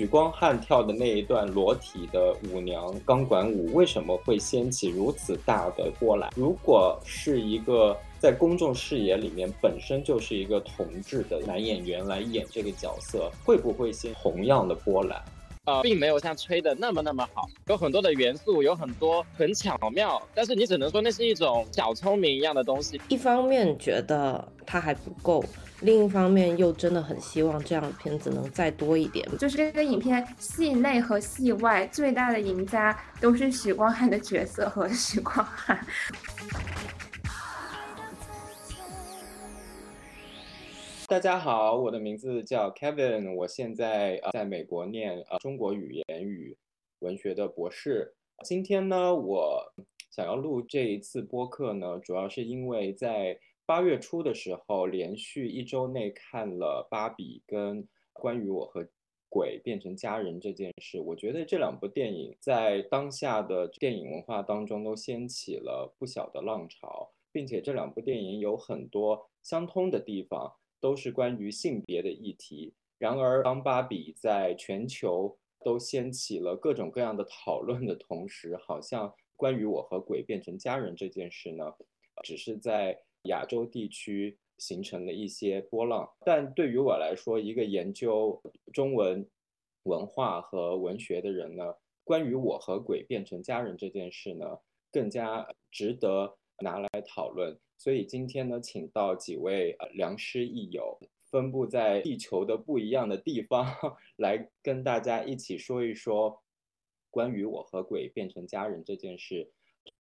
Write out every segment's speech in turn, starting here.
许光汉跳的那一段裸体的舞娘钢管舞，为什么会掀起如此大的波澜？如果是一个在公众视野里面本身就是一个同志的男演员来演这个角色，会不会掀同样的波澜？呃，并没有像吹的那么那么好，有很多的元素，有很多很巧妙，但是你只能说那是一种小聪明一样的东西。一方面觉得它还不够，另一方面又真的很希望这样的片子能再多一点。就是这个影片戏内和戏外最大的赢家都是许光汉的角色和许光汉。大家好，我的名字叫 Kevin，我现在呃在美国念呃中国语言与文学的博士。今天呢，我想要录这一次播客呢，主要是因为在八月初的时候，连续一周内看了《芭比》跟《关于我和鬼变成家人》这件事。我觉得这两部电影在当下的电影文化当中都掀起了不小的浪潮，并且这两部电影有很多相通的地方。都是关于性别的议题。然而，当芭比在全球都掀起了各种各样的讨论的同时，好像关于我和鬼变成家人这件事呢，只是在亚洲地区形成了一些波浪。但对于我来说，一个研究中文文化和文学的人呢，关于我和鬼变成家人这件事呢，更加值得拿来讨论。所以今天呢，请到几位良师益友，分布在地球的不一样的地方，来跟大家一起说一说关于我和鬼变成家人这件事。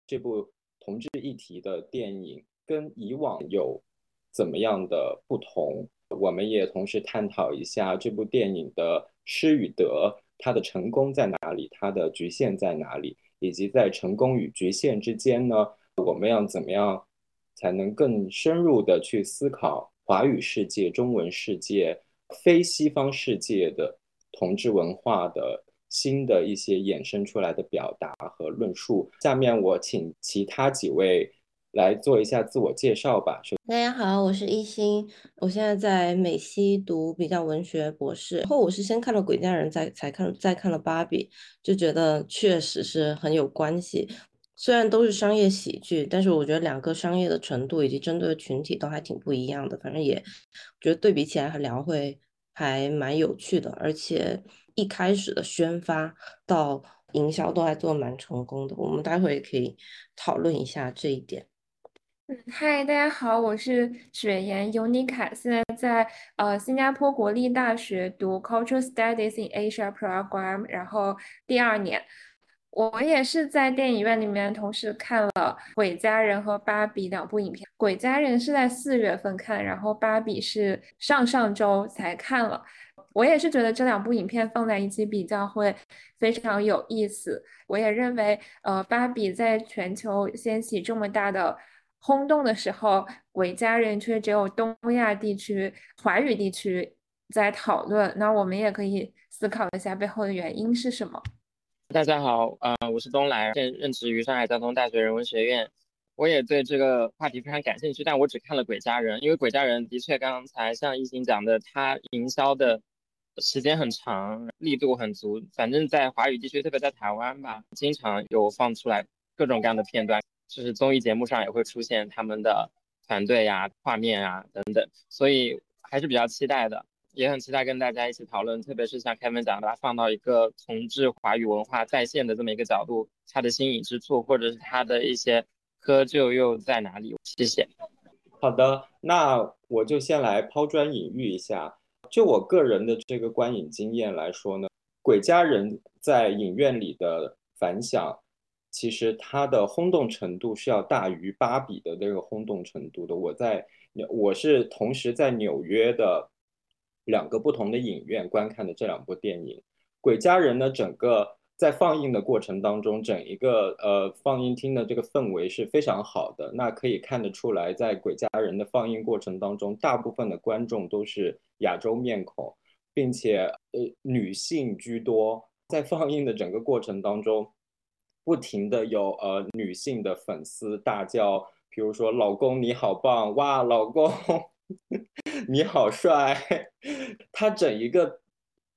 这部同志议题的电影跟以往有怎么样的不同？我们也同时探讨一下这部电影的失与得，它的成功在哪里，它的局限在哪里，以及在成功与局限之间呢，我们要怎么样？才能更深入的去思考华语世界、中文世界、非西方世界的同志文化的新的一些衍生出来的表达和论述。下面我请其他几位来做一下自我介绍吧。大家好，我是一心，我现在在美西读比较文学博士。然后我是先看了《鬼家人》，再才看再看了《芭比》，就觉得确实是很有关系。虽然都是商业喜剧，但是我觉得两个商业的程度以及针对的群体都还挺不一样的。反正也觉得对比起来聊会还蛮有趣的，而且一开始的宣发到营销都还做蛮成功的。我们待会也可以讨论一下这一点。嗨，大家好，我是雪岩尤妮卡，现在在呃新加坡国立大学读 Cultural Studies in Asia Program，然后第二年。我也是在电影院里面同时看了《鬼家人》和《芭比》两部影片，《鬼家人》是在四月份看，然后《芭比》是上上周才看了。我也是觉得这两部影片放在一起比较会非常有意思。我也认为，呃，《芭比》在全球掀起这么大的轰动的时候，《鬼家人》却只有东亚地区、华语地区在讨论。那我们也可以思考一下背后的原因是什么。大家好，呃，我是东来，现任职于上海交通大学人文学院。我也对这个话题非常感兴趣，但我只看了《鬼家人》，因为《鬼家人》的确刚才像一心讲的，它营销的时间很长，力度很足。反正在华语地区，特别在台湾吧，经常有放出来各种各样的片段，就是综艺节目上也会出现他们的团队呀、画面啊等等，所以还是比较期待的。也很期待跟大家一起讨论，特别是像开文讲的，把它放到一个重置华语文化在线的这么一个角度，它的新颖之处，或者是它的一些窠臼又在哪里？谢谢。好的，那我就先来抛砖引玉一下。就我个人的这个观影经验来说呢，《鬼家人》在影院里的反响，其实它的轰动程度是要大于《芭比》的那个轰动程度的。我在，我是同时在纽约的。两个不同的影院观看的这两部电影，《鬼家人》呢，整个在放映的过程当中，整一个呃放映厅的这个氛围是非常好的。那可以看得出来，在《鬼家人》的放映过程当中，大部分的观众都是亚洲面孔，并且呃女性居多。在放映的整个过程当中，不停的有呃女性的粉丝大叫，比如说“老公你好棒”，哇，老公。你好帅，他整一个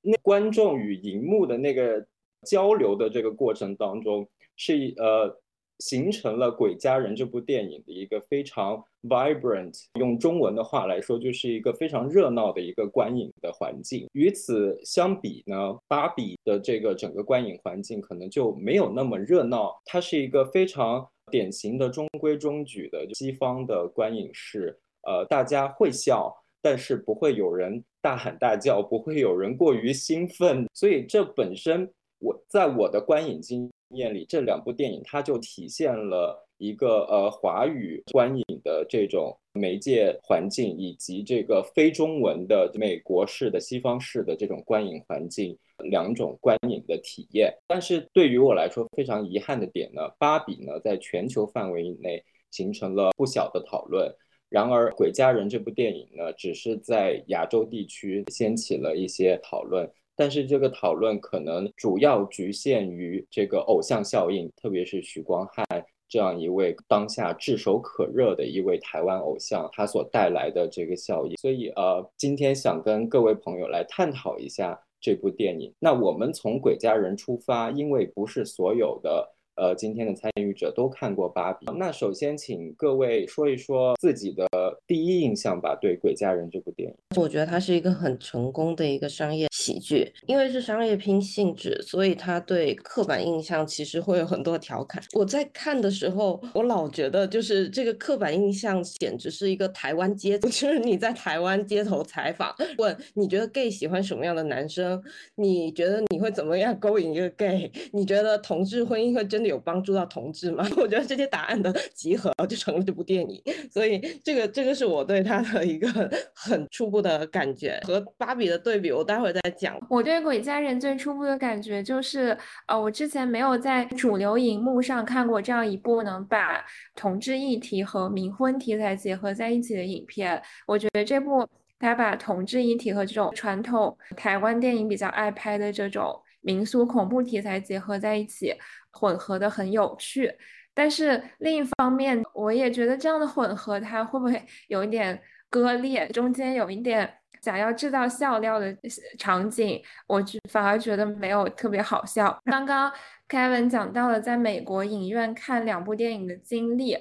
那观众与荧幕的那个交流的这个过程当中，是呃。形成了《鬼家人》这部电影的一个非常 vibrant，用中文的话来说，就是一个非常热闹的一个观影的环境。与此相比呢，《芭比》的这个整个观影环境可能就没有那么热闹。它是一个非常典型的中规中矩的西方的观影式，呃，大家会笑，但是不会有人大喊大叫，不会有人过于兴奋。所以这本身，我在我的观影经。验里这两部电影，它就体现了一个呃华语观影的这种媒介环境，以及这个非中文的美国式的西方式的这种观影环境两种观影的体验。但是对于我来说非常遗憾的点呢，《芭比》呢在全球范围内形成了不小的讨论，然而《鬼家人》这部电影呢，只是在亚洲地区掀起了一些讨论。但是这个讨论可能主要局限于这个偶像效应，特别是许光汉这样一位当下炙手可热的一位台湾偶像，他所带来的这个效应。所以呃，今天想跟各位朋友来探讨一下这部电影。那我们从《鬼家人》出发，因为不是所有的。呃，今天的参与者都看过《芭比》，那首先请各位说一说自己的第一印象吧。对《鬼家人》这部电影，我觉得它是一个很成功的一个商业喜剧，因为是商业片性质，所以它对刻板印象其实会有很多调侃。我在看的时候，我老觉得就是这个刻板印象简直是一个台湾街，就是你在台湾街头采访，问你觉得 gay 喜欢什么样的男生，你觉得你会怎么样 勾引一个 gay，你觉得同志婚姻会真。有帮助到同志吗？我觉得这些答案的集合就成了这部电影，所以这个这个是我对他的一个 很初步的感觉。和芭比的对比，我待会再讲。我对《鬼家人》最初步的感觉就是，呃，我之前没有在主流荧幕上看过这样一部能把同志议题和冥婚题材结合在一起的影片。我觉得这部他把同志议题和这种传统台湾电影比较爱拍的这种民俗恐怖题材结合在一起。混合的很有趣，但是另一方面，我也觉得这样的混合它会不会有一点割裂？中间有一点想要制造笑料的场景，我反而觉得没有特别好笑。刚刚凯文讲到了在美国影院看两部电影的经历。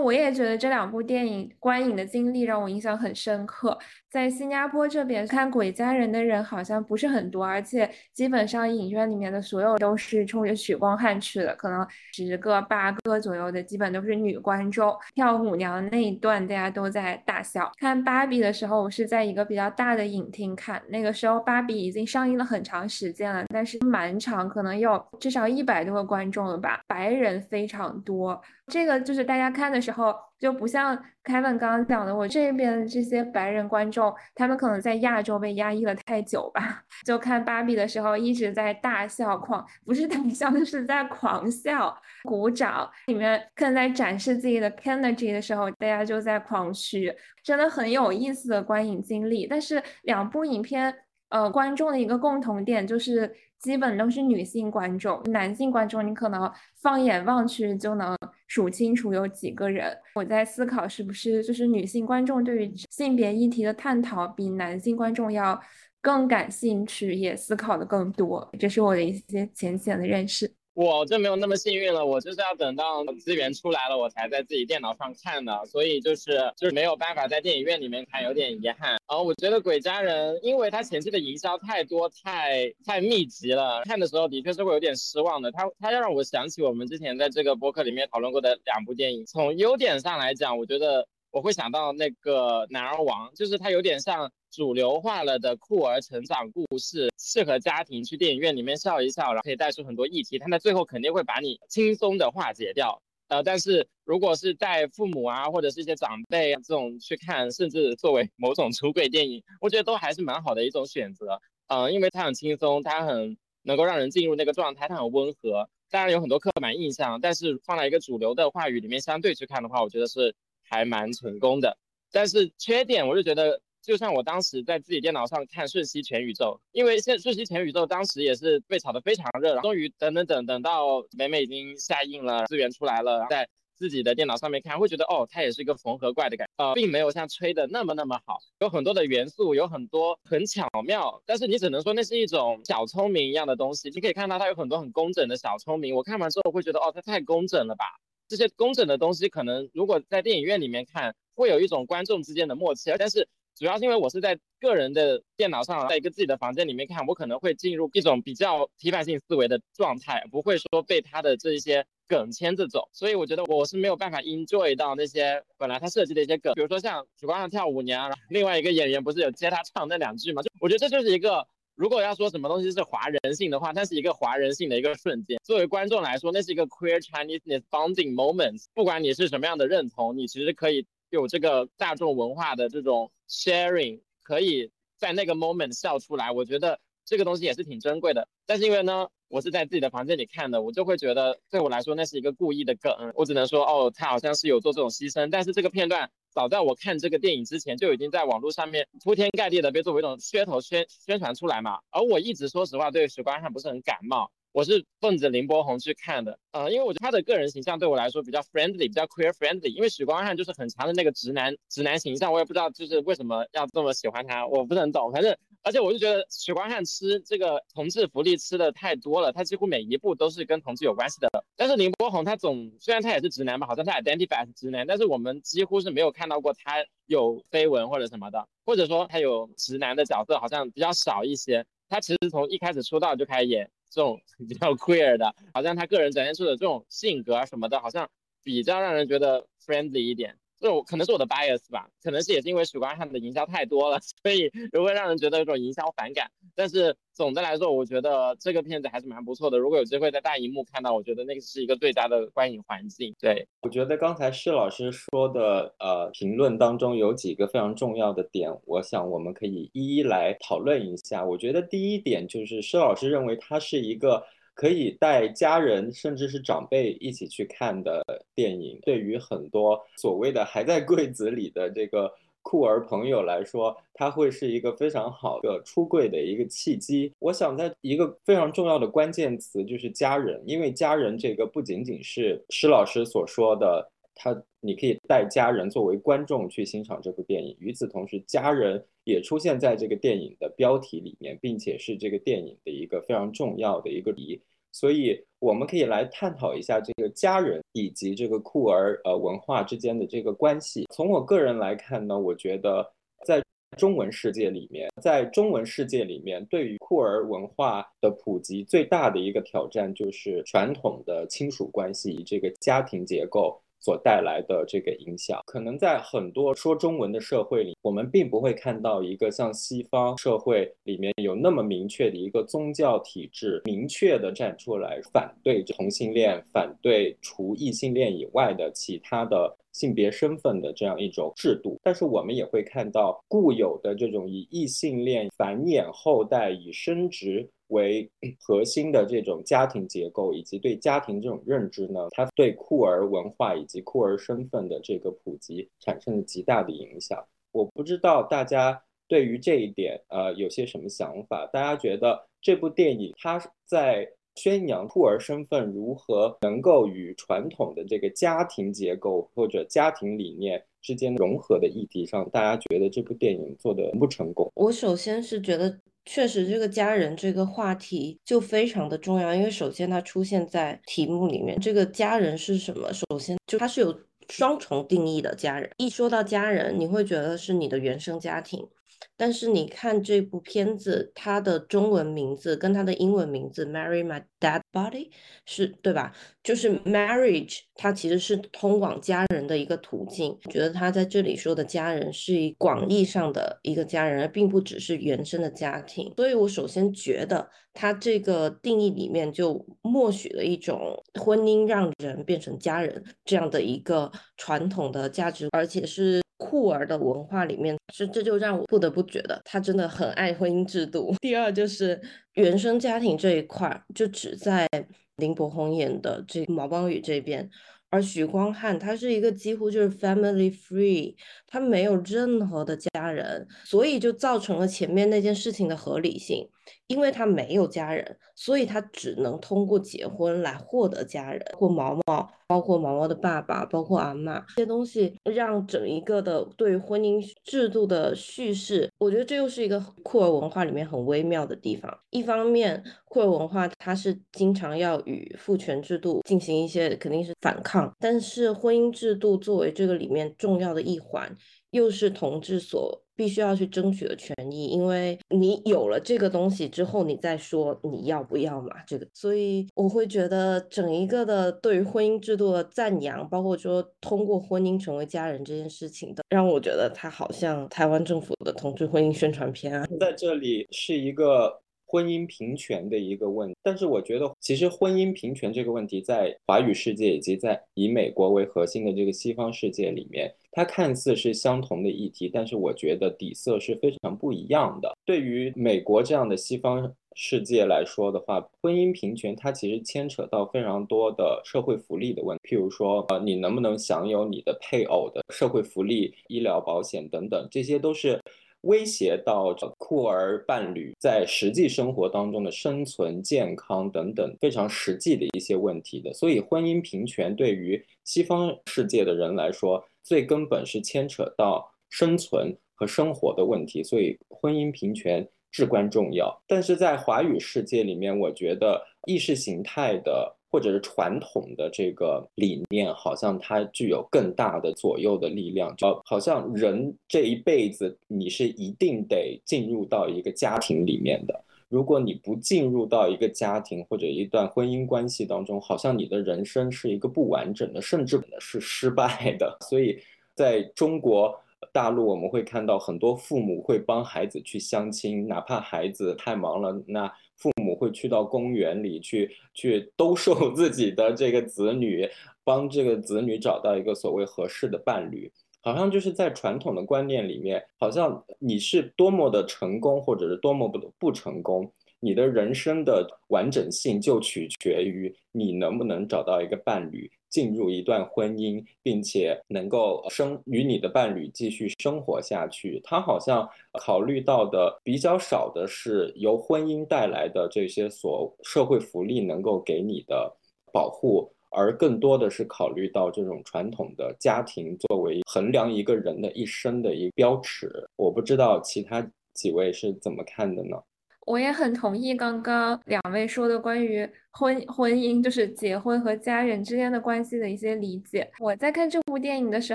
我也觉得这两部电影观影的经历让我印象很深刻。在新加坡这边看《鬼家人》的人好像不是很多，而且基本上影院里面的所有都是冲着许光汉去的，可能十个八个左右的，基本都是女观众。跳舞娘那一段大家都在大笑。看《芭比》的时候，我是在一个比较大的影厅看，那个时候《芭比》已经上映了很长时间了，但是满场可能有至少一百多个观众了吧，白人非常多。这个就是大家看的时候就不像 Kevin 刚刚讲的，我这边这些白人观众，他们可能在亚洲被压抑了太久吧。就看芭比的时候一直在大笑狂，不是大笑，就是在狂笑、鼓掌。里面可能在展示自己的 energy 的时候，大家就在狂嘘，真的很有意思的观影经历。但是两部影片，呃，观众的一个共同点就是。基本都是女性观众，男性观众你可能放眼望去就能数清楚有几个人。我在思考是不是就是女性观众对于性别议题的探讨比男性观众要更感兴趣，也思考的更多。这是我的一些浅显的认识。我就没有那么幸运了，我就是要等到资源出来了，我才在自己电脑上看的，所以就是就是没有办法在电影院里面看，有点遗憾。然后我觉得《鬼家人》，因为它前期的营销太多、太太密集了，看的时候的确是会有点失望的。它它要让我想起我们之前在这个播客里面讨论过的两部电影。从优点上来讲，我觉得我会想到那个《男儿王》，就是它有点像。主流化了的酷儿成长故事，适合家庭去电影院里面笑一笑，然后可以带出很多议题。它在最后肯定会把你轻松的化解掉。呃，但是如果是带父母啊，或者是一些长辈这种去看，甚至作为某种出轨电影，我觉得都还是蛮好的一种选择。嗯，因为它很轻松，它很能够让人进入那个状态，它很温和。当然有很多刻板印象，但是放在一个主流的话语里面相对去看的话，我觉得是还蛮成功的。但是缺点，我就觉得。就像我当时在自己电脑上看《瞬息全宇宙》，因为现《瞬息全宇宙》当时也是被炒得非常热，终于等等等等到美美已经下映了，资源出来了，在自己的电脑上面看，会觉得哦，它也是一个缝合怪的感觉，呃，并没有像吹的那么那么好，有很多的元素，有很多很巧妙，但是你只能说那是一种小聪明一样的东西。你可以看到它有很多很工整的小聪明，我看完之后会觉得哦，它太工整了吧。这些工整的东西可能如果在电影院里面看，会有一种观众之间的默契，但是主要是因为我是在个人的电脑上，在一个自己的房间里面看，我可能会进入一种比较批判性思维的状态，不会说被他的这一些。梗牵着走，所以我觉得我是没有办法 enjoy 到那些本来他设计的一些梗，比如说像许光汉跳舞娘，另外一个演员不是有接他唱那两句吗？就我觉得这就是一个，如果要说什么东西是华人性的话，那是一个华人性的一个瞬间。作为观众来说，那是一个 queer Chinese bonding moment。不管你是什么样的认同，你其实可以有这个大众文化的这种 sharing，可以在那个 moment 笑出来。我觉得这个东西也是挺珍贵的。但是因为呢。我是在自己的房间里看的，我就会觉得对我来说那是一个故意的梗，我只能说哦，他好像是有做这种牺牲。但是这个片段早在我看这个电影之前就已经在网络上面铺天盖地的被作为一种噱头宣宣传出来嘛。而我一直说实话对许光汉不是很感冒，我是奔着林柏宏去看的，呃，因为我觉得他的个人形象对我来说比较 friendly，比较 queer friendly。因为许光汉就是很强的那个直男直男形象，我也不知道就是为什么要这么喜欢他，我不是很懂，反正。而且我就觉得许光汉吃这个同志福利吃的太多了，他几乎每一步都是跟同志有关系的。但是林柏宏他总虽然他也是直男吧，好像他 identify 是直男，但是我们几乎是没有看到过他有绯闻或者什么的，或者说他有直男的角色好像比较少一些。他其实从一开始出道就开始演这种 比较 queer 的，好像他个人展现出的这种性格啊什么的，好像比较让人觉得 friendly 一点。这我可能是我的 bias 吧，可能是也是因为许光汉的营销太多了，所以就会让人觉得有种营销反感。但是总的来说，我觉得这个片子还是蛮不错的。如果有机会在大荧幕看到，我觉得那个是一个最佳的观影环境。对我觉得刚才施老师说的呃评论当中有几个非常重要的点，我想我们可以一一来讨论一下。我觉得第一点就是施老师认为它是一个。可以带家人甚至是长辈一起去看的电影，对于很多所谓的还在柜子里的这个酷儿朋友来说，它会是一个非常好的出柜的一个契机。我想在一个非常重要的关键词就是家人，因为家人这个不仅仅是施老师所说的。他，你可以带家人作为观众去欣赏这部电影。与此同时，家人也出现在这个电影的标题里面，并且是这个电影的一个非常重要的一个题。所以，我们可以来探讨一下这个家人以及这个酷儿呃文化之间的这个关系。从我个人来看呢，我觉得在中文世界里面，在中文世界里面，对于酷儿文化的普及最大的一个挑战就是传统的亲属关系，这个家庭结构。所带来的这个影响，可能在很多说中文的社会里，我们并不会看到一个像西方社会里面有那么明确的一个宗教体制，明确的站出来反对同性恋，反对除异性恋以外的其他的性别身份的这样一种制度。但是我们也会看到固有的这种以异性恋繁衍后代、以生殖。为 核心的这种家庭结构以及对家庭这种认知呢，它对酷儿文化以及酷儿身份的这个普及产生了极大的影响。我不知道大家对于这一点呃有些什么想法？大家觉得这部电影它在宣扬酷儿身份如何能够与传统的这个家庭结构或者家庭理念之间融合的议题上，大家觉得这部电影做的不成功？我首先是觉得。确实，这个家人这个话题就非常的重要，因为首先它出现在题目里面。这个家人是什么？首先就它是有双重定义的家人。一说到家人，你会觉得是你的原生家庭。但是你看这部片子，它的中文名字跟它的英文名字 “Marry My Dead Body” 是对吧？就是 marriage，它其实是通往家人的一个途径。觉得他在这里说的家人是以广义上的一个家人，而并不只是原生的家庭。所以我首先觉得他这个定义里面就默许了一种婚姻让人变成家人这样的一个传统的价值，而且是。酷儿的文化里面，是这就让我不得不觉得他真的很爱婚姻制度。第二就是原生家庭这一块，就只在林柏宏演的这毛邦宇这边，而许光汉他是一个几乎就是 family free，他没有任何的家人，所以就造成了前面那件事情的合理性。因为他没有家人，所以他只能通过结婚来获得家人。或毛毛，包括毛毛的爸爸，包括阿妈，这些东西让整一个的对婚姻制度的叙事，我觉得这又是一个库尔文化里面很微妙的地方。一方面，库尔文化它是经常要与父权制度进行一些肯定是反抗，但是婚姻制度作为这个里面重要的一环，又是同志所。必须要去争取的权益，因为你有了这个东西之后，你再说你要不要嘛？这个，所以我会觉得整一个的对于婚姻制度的赞扬，包括说通过婚姻成为家人这件事情的，让我觉得它好像台湾政府的同志婚姻宣传片啊，在这里是一个。婚姻平权的一个问题，但是我觉得，其实婚姻平权这个问题，在华语世界以及在以美国为核心的这个西方世界里面，它看似是相同的议题，但是我觉得底色是非常不一样的。对于美国这样的西方世界来说的话，婚姻平权它其实牵扯到非常多的社会福利的问题，譬如说，呃，你能不能享有你的配偶的社会福利、医疗保险等等，这些都是。威胁到酷儿伴侣在实际生活当中的生存、健康等等非常实际的一些问题的，所以婚姻平权对于西方世界的人来说，最根本是牵扯到生存和生活的问题，所以婚姻平权至关重要。但是在华语世界里面，我觉得意识形态的。或者是传统的这个理念，好像它具有更大的左右的力量。就好像人这一辈子，你是一定得进入到一个家庭里面的。如果你不进入到一个家庭或者一段婚姻关系当中，好像你的人生是一个不完整的，甚至是失败的。所以，在中国大陆，我们会看到很多父母会帮孩子去相亲，哪怕孩子太忙了，那。父母会去到公园里去，去兜售 自己的这个子女，帮这个子女找到一个所谓合适的伴侣。好像就是在传统的观念里面，好像你是多么的成功，或者是多么不不成功。你的人生的完整性就取决于你能不能找到一个伴侣，进入一段婚姻，并且能够生与你的伴侣继续生活下去。他好像考虑到的比较少的是由婚姻带来的这些所社会福利能够给你的保护，而更多的是考虑到这种传统的家庭作为衡量一个人的一生的一个标尺。我不知道其他几位是怎么看的呢？我也很同意刚刚两位说的关于婚婚姻，就是结婚和家人之间的关系的一些理解。我在看这部电影的时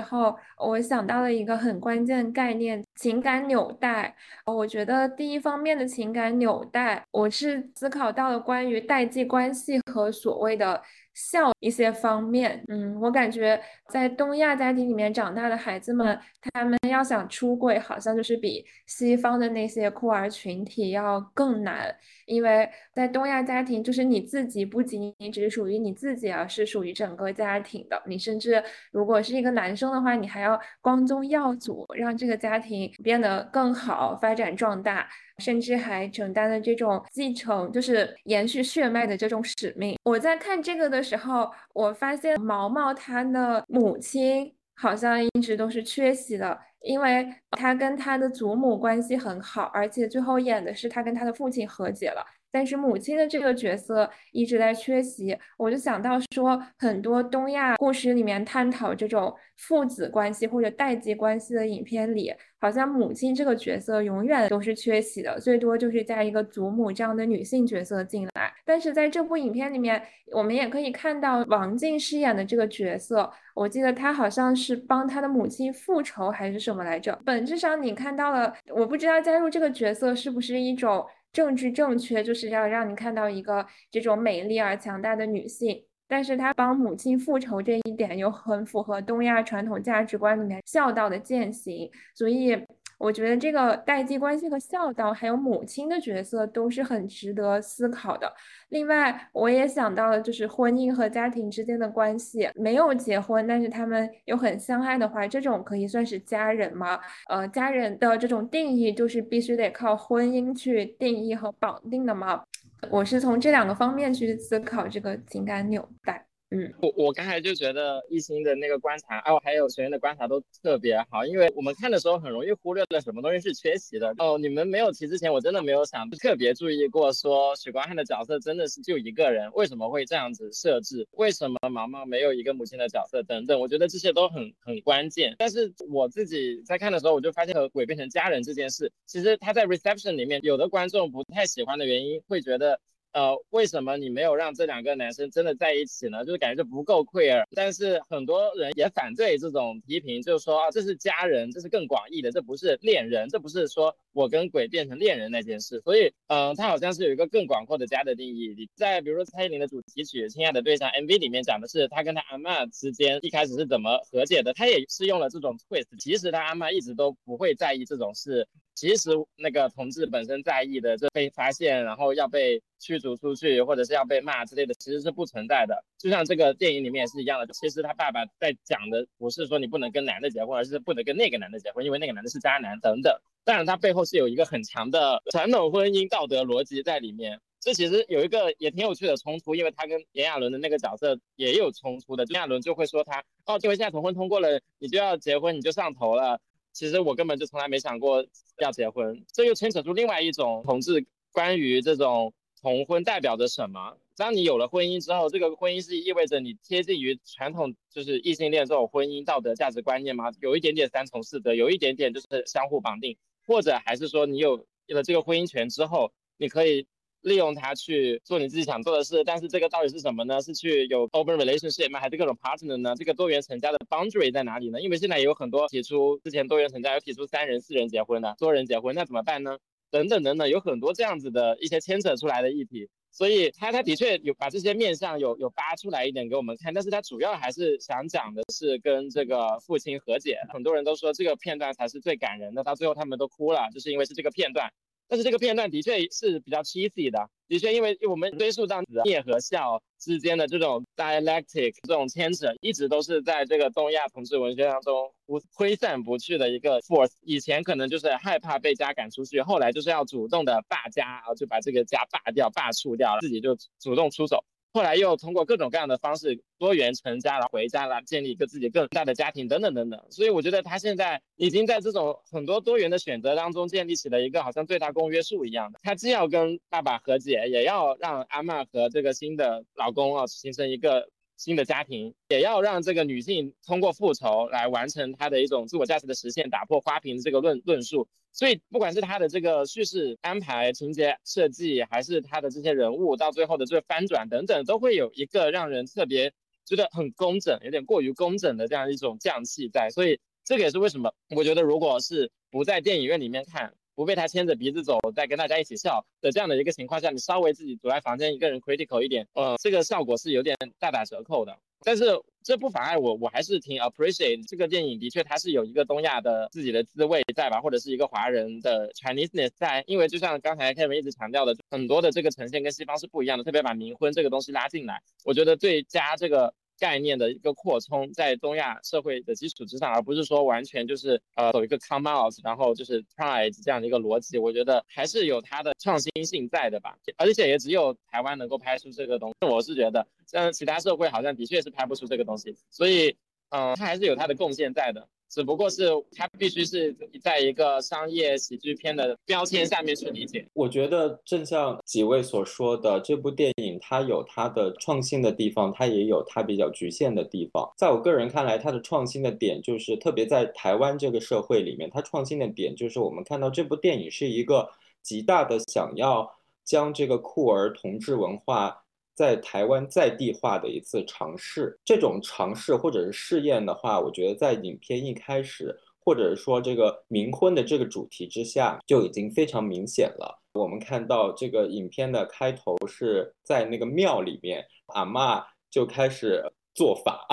候，我想到了一个很关键的概念——情感纽带。我觉得第一方面的情感纽带，我是思考到了关于代际关系和所谓的。孝一些方面，嗯，我感觉在东亚家庭里面长大的孩子们，他们要想出柜，好像就是比西方的那些酷儿群体要更难，因为在东亚家庭，就是你自己不仅仅只属于你自己，而是属于整个家庭的。你甚至如果是一个男生的话，你还要光宗耀祖，让这个家庭变得更好，发展壮大。甚至还承担了这种继承，就是延续血脉的这种使命。我在看这个的时候，我发现毛毛他的母亲好像一直都是缺席的，因为他跟他的祖母关系很好，而且最后演的是他跟他的父亲和解了。但是母亲的这个角色一直在缺席，我就想到说，很多东亚故事里面探讨这种父子关系或者代际关系的影片里，好像母亲这个角色永远都是缺席的，最多就是加一个祖母这样的女性角色进来。但是在这部影片里面，我们也可以看到王静饰演的这个角色，我记得她好像是帮她的母亲复仇还是什么来着。本质上你看到了，我不知道加入这个角色是不是一种。政治正确就是要让你看到一个这种美丽而强大的女性，但是她帮母亲复仇这一点又很符合东亚传统价值观里面孝道的践行，所以。我觉得这个代际关系和孝道，还有母亲的角色都是很值得思考的。另外，我也想到了，就是婚姻和家庭之间的关系，没有结婚，但是他们又很相爱的话，这种可以算是家人吗？呃，家人的这种定义，就是必须得靠婚姻去定义和绑定的吗？我是从这两个方面去思考这个情感纽带。嗯，我我刚才就觉得艺兴的那个观察，哦，还有学员的观察都特别好，因为我们看的时候很容易忽略了什么东西是缺席的。哦，你们没有提之前，我真的没有想特别注意过，说许光汉的角色真的是就一个人，为什么会这样子设置？为什么毛毛没有一个母亲的角色等等？我觉得这些都很很关键。但是我自己在看的时候，我就发现和鬼变成家人这件事，其实他在 reception 里面有的观众不太喜欢的原因，会觉得。呃，为什么你没有让这两个男生真的在一起呢？就是感觉就不够 queer。但是很多人也反对这种批评，就是说啊，这是家人，这是更广义的，这不是恋人，这不是说我跟鬼变成恋人那件事。所以，嗯，他好像是有一个更广阔的家的定义。你在比如说蔡依林的主题曲《亲爱的对象》MV 里面讲的是他跟他阿妈之间一开始是怎么和解的，他也是用了这种 twist。其实他阿妈一直都不会在意这种事。其实那个同志本身在意的，这被发现，然后要被驱逐出去，或者是要被骂之类的，其实是不存在的。就像这个电影里面也是一样的。其实他爸爸在讲的不是说你不能跟男的结婚，而是不能跟那个男的结婚，因为那个男的是渣男等等。当然，他背后是有一个很强的传统婚姻道德逻辑在里面。这其实有一个也挺有趣的冲突，因为他跟炎亚纶的那个角色也有冲突的。炎亚纶就会说他哦，因为现在同婚通过了，你就要结婚，你就上头了。其实我根本就从来没想过要结婚，这又牵扯出另外一种同志关于这种同婚代表着什么。当你有了婚姻之后，这个婚姻是意味着你贴近于传统就是异性恋这种婚姻道德价值观念吗？有一点点三从四德，有一点点就是相互绑定，或者还是说你有有了这个婚姻权之后，你可以。利用它去做你自己想做的事，但是这个到底是什么呢？是去有 open relationship 吗？还是各种 partner 呢？这个多元成家的 boundary 在哪里呢？因为现在也有很多提出之前多元成家有提出三人、四人结婚的，多人结婚，那怎么办呢？等等等等，有很多这样子的一些牵扯出来的议题。所以他他的确有把这些面相有有扒出来一点给我们看，但是他主要还是想讲的是跟这个父亲和解。很多人都说这个片段才是最感人的，到最后他们都哭了，就是因为是这个片段。但是这个片段的确是比较 cheesy 的，的确，因为我们追溯到聂和笑之间的这种 dialectic 这种牵扯，一直都是在这个东亚同志文学当中不挥散不去的一个 force。以前可能就是害怕被家赶出去，后来就是要主动的霸家，就把这个家霸掉、霸黜掉了，自己就主动出手。后来又通过各种各样的方式多元成家了，回家了，建立一个自己更大的家庭等等等等。所以我觉得他现在已经在这种很多多元的选择当中建立起了一个好像最大公约数一样的。他既要跟爸爸和解，也要让阿妈和这个新的老公啊形成一个。新的家庭也要让这个女性通过复仇来完成她的一种自我价值的实现，打破花瓶这个论论述。所以，不管是他的这个叙事安排、情节设计，还是他的这些人物到最后的这个翻转等等，都会有一个让人特别觉得很工整、有点过于工整的这样一种匠气在。所以，这个也是为什么我觉得，如果是不在电影院里面看。不被他牵着鼻子走，在跟大家一起笑的这样的一个情况下，你稍微自己躲在房间一个人 critical 一点，呃，这个效果是有点大打折扣的。但是这不妨碍我，我还是挺 appreciate 这个电影，的确它是有一个东亚的自己的滋味在吧，或者是一个华人的 Chineseness 在。因为就像刚才 Kevin 一直强调的，很多的这个呈现跟西方是不一样的，特别把冥婚这个东西拉进来，我觉得对加这个。概念的一个扩充，在东亚社会的基础之上，而不是说完全就是呃走一个 come out，然后就是 pride 这样的一个逻辑，我觉得还是有它的创新性在的吧。而且也只有台湾能够拍出这个东西，我是觉得像其他社会好像的确是拍不出这个东西，所以嗯，它还是有它的贡献在的。只不过是它必须是在一个商业喜剧片的标签下面去理解。我觉得正像几位所说的，这部电影它有它的创新的地方，它也有它比较局限的地方。在我个人看来，它的创新的点就是，特别在台湾这个社会里面，它创新的点就是我们看到这部电影是一个极大的想要将这个酷儿同志文化。在台湾在地化的一次尝试，这种尝试或者是试验的话，我觉得在影片一开始，或者是说这个冥婚的这个主题之下，就已经非常明显了。我们看到这个影片的开头是在那个庙里面，阿妈就开始做法，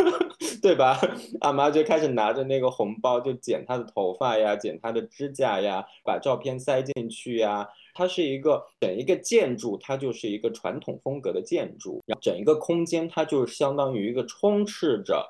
对吧？阿妈就开始拿着那个红包，就剪她的头发呀，剪她的指甲呀，把照片塞进去呀。它是一个整一个建筑，它就是一个传统风格的建筑，然后整一个空间它就是相当于一个充斥着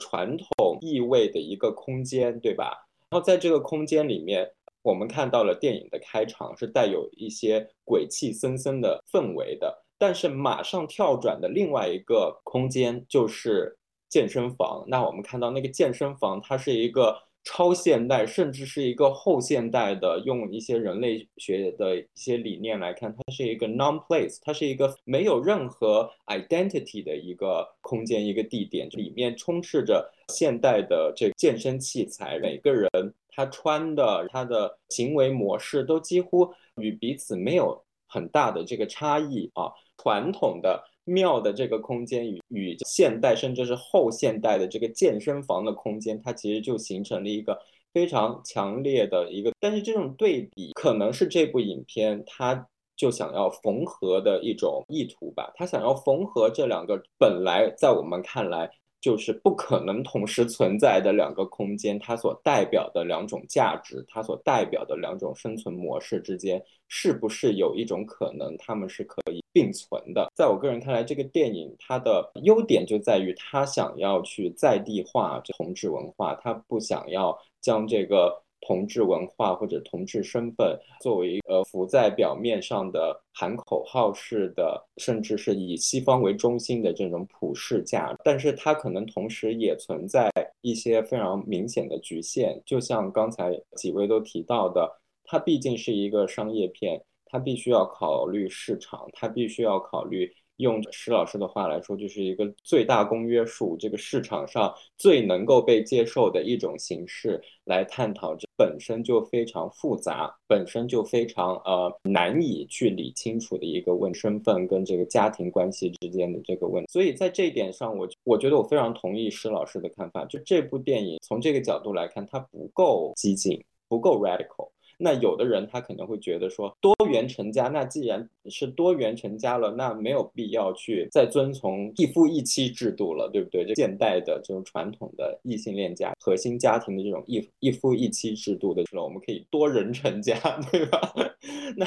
传统意味的一个空间，对吧？然后在这个空间里面，我们看到了电影的开场是带有一些鬼气森森的氛围的。但是马上跳转的另外一个空间就是健身房。那我们看到那个健身房，它是一个。超现代，甚至是一个后现代的，用一些人类学的一些理念来看，它是一个 non-place，它是一个没有任何 identity 的一个空间、一个地点，里面充斥着现代的这健身器材，每个人他穿的、他的行为模式都几乎与彼此没有很大的这个差异啊，传统的。庙的这个空间与与现代甚至是后现代的这个健身房的空间，它其实就形成了一个非常强烈的一个。但是这种对比可能是这部影片它就想要缝合的一种意图吧，它想要缝合这两个本来在我们看来。就是不可能同时存在的两个空间，它所代表的两种价值，它所代表的两种生存模式之间，是不是有一种可能，它们是可以并存的？在我个人看来，这个电影它的优点就在于它想要去在地化同志文化，它不想要将这个。同志文化或者同志身份作为呃浮在表面上的喊口号式的，甚至是以西方为中心的这种普世价，但是它可能同时也存在一些非常明显的局限。就像刚才几位都提到的，它毕竟是一个商业片，它必须要考虑市场，它必须要考虑。用施老师的话来说，就是一个最大公约数，这个市场上最能够被接受的一种形式来探讨这本身就非常复杂、本身就非常呃难以去理清楚的一个问身份跟这个家庭关系之间的这个问题。所以在这一点上，我我觉得我非常同意施老师的看法，就这部电影从这个角度来看，它不够激进，不够 radical。那有的人他可能会觉得说多元成家，那既然是多元成家了，那没有必要去再遵从一夫一妻制度了，对不对？这现代的这种传统的异性恋家核心家庭的这种一一夫一妻制度的时候，我们可以多人成家，对吧？那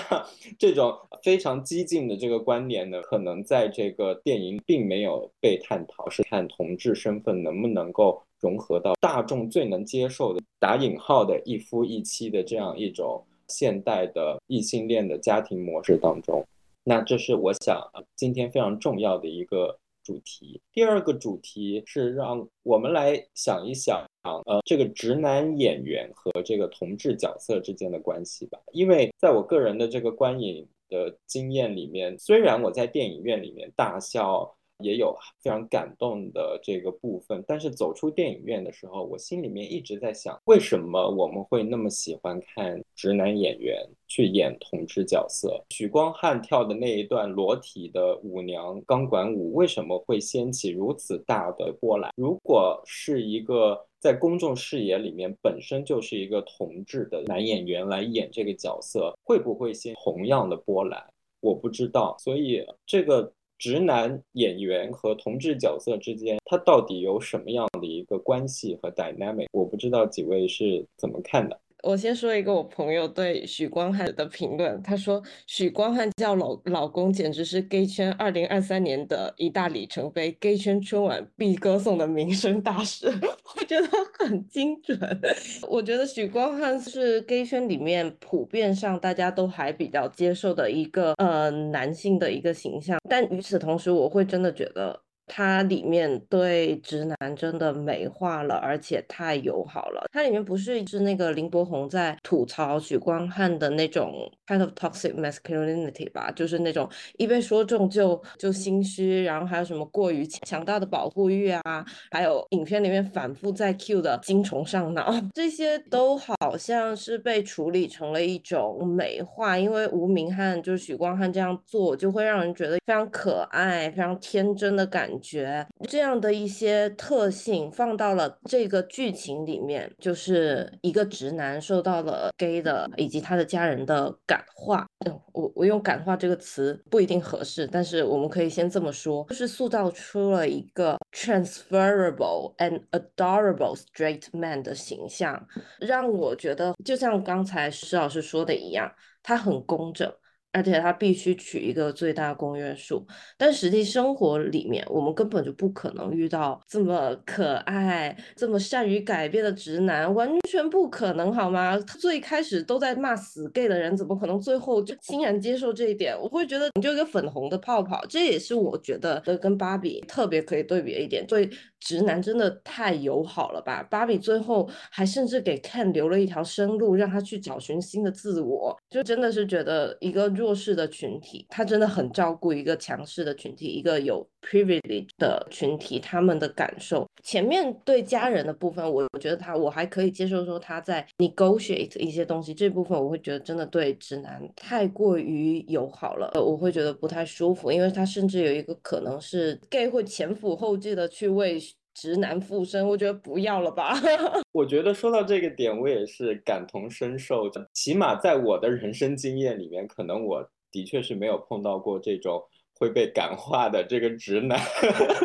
这种非常激进的这个观念呢，可能在这个电影并没有被探讨，是看同志身份能不能够。融合到大众最能接受的打引号的一夫一妻的这样一种现代的异性恋的家庭模式当中，那这是我想今天非常重要的一个主题。第二个主题是让我们来想一想，呃，这个直男演员和这个同志角色之间的关系吧。因为在我个人的这个观影的经验里面，虽然我在电影院里面大笑。也有非常感动的这个部分，但是走出电影院的时候，我心里面一直在想，为什么我们会那么喜欢看直男演员去演同志角色？许光汉跳的那一段裸体的舞娘钢管舞，为什么会掀起如此大的波澜？如果是一个在公众视野里面本身就是一个同志的男演员来演这个角色，会不会掀同样的波澜？我不知道，所以这个。直男演员和同志角色之间，他到底有什么样的一个关系和 dynamic？我不知道几位是怎么看的。我先说一个我朋友对许光汉的评论，他说许光汉叫老老公简直是 gay 圈二零二三年的一大里程碑，gay 圈春晚必歌颂的民生大事，我觉得很精准。我觉得许光汉是 gay 圈里面普遍上大家都还比较接受的一个呃男性的一个形象，但与此同时，我会真的觉得。它里面对直男真的美化了，而且太友好了。它里面不是是那个林柏宏在吐槽许光汉的那种 kind of toxic masculinity 吧，就是那种一被说中就就心虚，然后还有什么过于强大的保护欲啊，还有影片里面反复在 cue 的精虫上脑，这些都好像是被处理成了一种美化，因为吴明翰就是许光汉这样做，就会让人觉得非常可爱、非常天真的感。觉觉这样的一些特性放到了这个剧情里面，就是一个直男受到了 gay 的以及他的家人的感化。我我用感化这个词不一定合适，但是我们可以先这么说，就是塑造出了一个 transferable and adorable straight man 的形象，让我觉得就像刚才施老师说的一样，他很工整。而且他必须取一个最大公约数。但实际生活里面，我们根本就不可能遇到这么可爱、这么善于改变的直男，完全不可能，好吗？他最开始都在骂死 gay 的人，怎么可能最后就欣然接受这一点？我会觉得你就一个粉红的泡泡，这也是我觉得跟芭比特别可以对比的一点。对直男真的太友好了吧？芭比最后还甚至给 Ken 留了一条生路，让他去找寻新的自我，就真的是觉得一个弱弱势的群体，他真的很照顾一个强势的群体，一个有 privilege 的群体，他们的感受。前面对家人的部分，我我觉得他我还可以接受，说他在 negotiate 一些东西，这部分我会觉得真的对直男太过于友好了，我会觉得不太舒服，因为他甚至有一个可能是 gay 会前赴后继的去为。直男附身，我觉得不要了吧。我觉得说到这个点，我也是感同身受。起码在我的人生经验里面，可能我的确是没有碰到过这种会被感化的这个直男，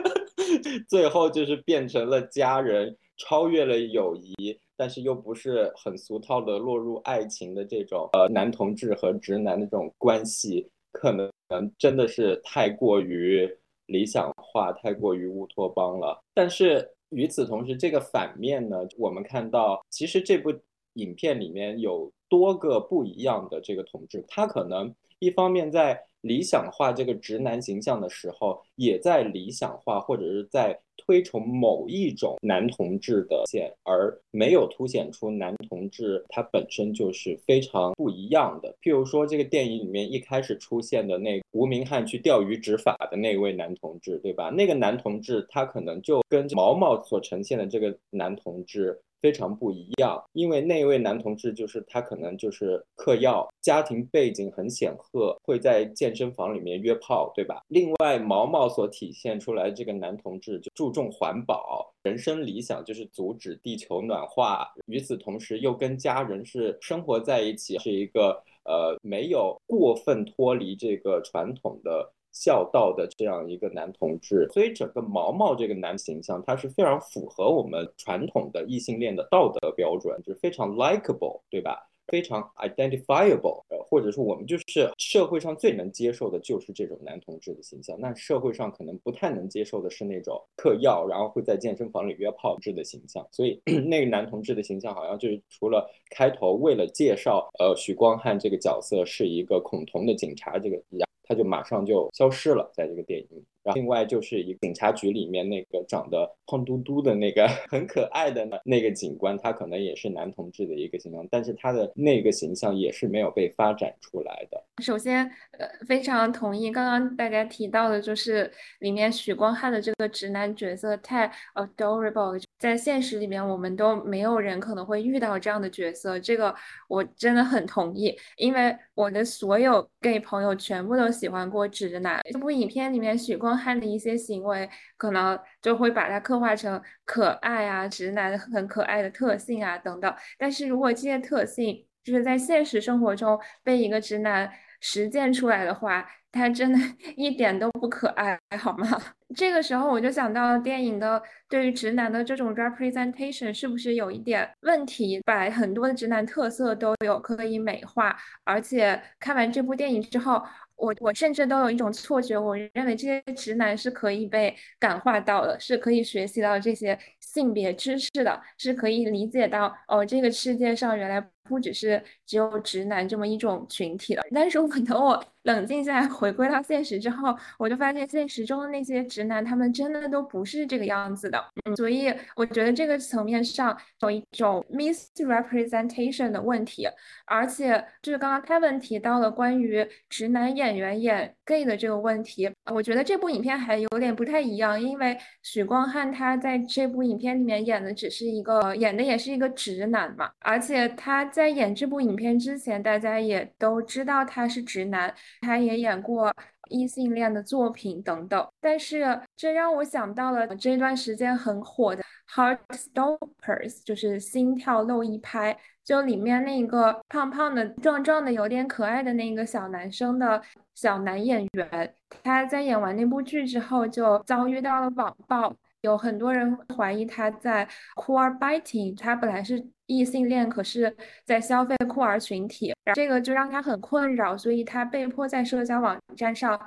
最后就是变成了家人，超越了友谊，但是又不是很俗套的落入爱情的这种呃男同志和直男的这种关系，可能真的是太过于。理想化太过于乌托邦了，但是与此同时，这个反面呢，我们看到其实这部影片里面有多个不一样的这个同志，他可能一方面在。理想化这个直男形象的时候，也在理想化或者是在推崇某一种男同志的线，而没有凸显出男同志他本身就是非常不一样的。譬如说，这个电影里面一开始出现的那吴明翰去钓鱼执法的那位男同志，对吧？那个男同志他可能就跟毛毛所呈现的这个男同志。非常不一样，因为那位男同志就是他，可能就是嗑药，家庭背景很显赫，会在健身房里面约炮，对吧？另外，毛毛所体现出来这个男同志就注重环保，人生理想就是阻止地球暖化，与此同时又跟家人是生活在一起，是一个呃没有过分脱离这个传统的。孝道的这样一个男同志，所以整个毛毛这个男形象，他是非常符合我们传统的异性恋的道德标准，就是非常 likable，对吧？非常 identifiable，呃，或者说我们就是社会上最能接受的就是这种男同志的形象。那社会上可能不太能接受的是那种嗑药，然后会在健身房里约炮制的形象。所以 那个男同志的形象好像就是除了开头为了介绍，呃，许光汉这个角色是一个恐同的警察，这个然。他就马上就消失了，在这个电影里。然后另外就是一警察局里面那个长得胖嘟嘟的那个 很可爱的那那个警官，他可能也是男同志的一个形象，但是他的那个形象也是没有被发展出来的。首先，呃，非常同意刚刚大家提到的，就是里面许光汉的这个直男角色太 adorable，在现实里面我们都没有人可能会遇到这样的角色，这个我真的很同意，因为我的所有 gay 朋友全部都喜欢过直男。这部影片里面许光汉的一些行为，可能就会把它刻画成可爱啊，直男很可爱的特性啊等等。但是如果这些特性就是在现实生活中被一个直男，实践出来的话，他真的 一点都不可爱，好吗？这个时候我就想到电影的对于直男的这种 representation 是不是有一点问题？把很多的直男特色都有可以美化，而且看完这部电影之后。我我甚至都有一种错觉，我认为这些直男是可以被感化到的，是可以学习到这些性别知识的，是可以理解到哦，这个世界上原来不只是只有直男这么一种群体了。但是我 等我冷静下来，回归到现实之后，我就发现现实中的那些直男，他们真的都不是这个样子的。所以我觉得这个层面上有一种 misrepresentation 的问题，而且就是刚刚 Kevin 提到了关于直男。演员演 gay 的这个问题，我觉得这部影片还有点不太一样，因为许光汉他在这部影片里面演的只是一个，演的也是一个直男嘛，而且他在演这部影片之前，大家也都知道他是直男，他也演过异性恋的作品等等，但是这让我想到了这段时间很火的。Heartstoppers 就是心跳漏一拍，就里面那个胖胖的、壮壮的、有点可爱的那个小男生的小男演员，他在演完那部剧之后就遭遇到了网暴。有很多人怀疑他在酷儿 biting，他本来是异性恋，可是在消费酷儿群体，这个就让他很困扰，所以他被迫在社交网站上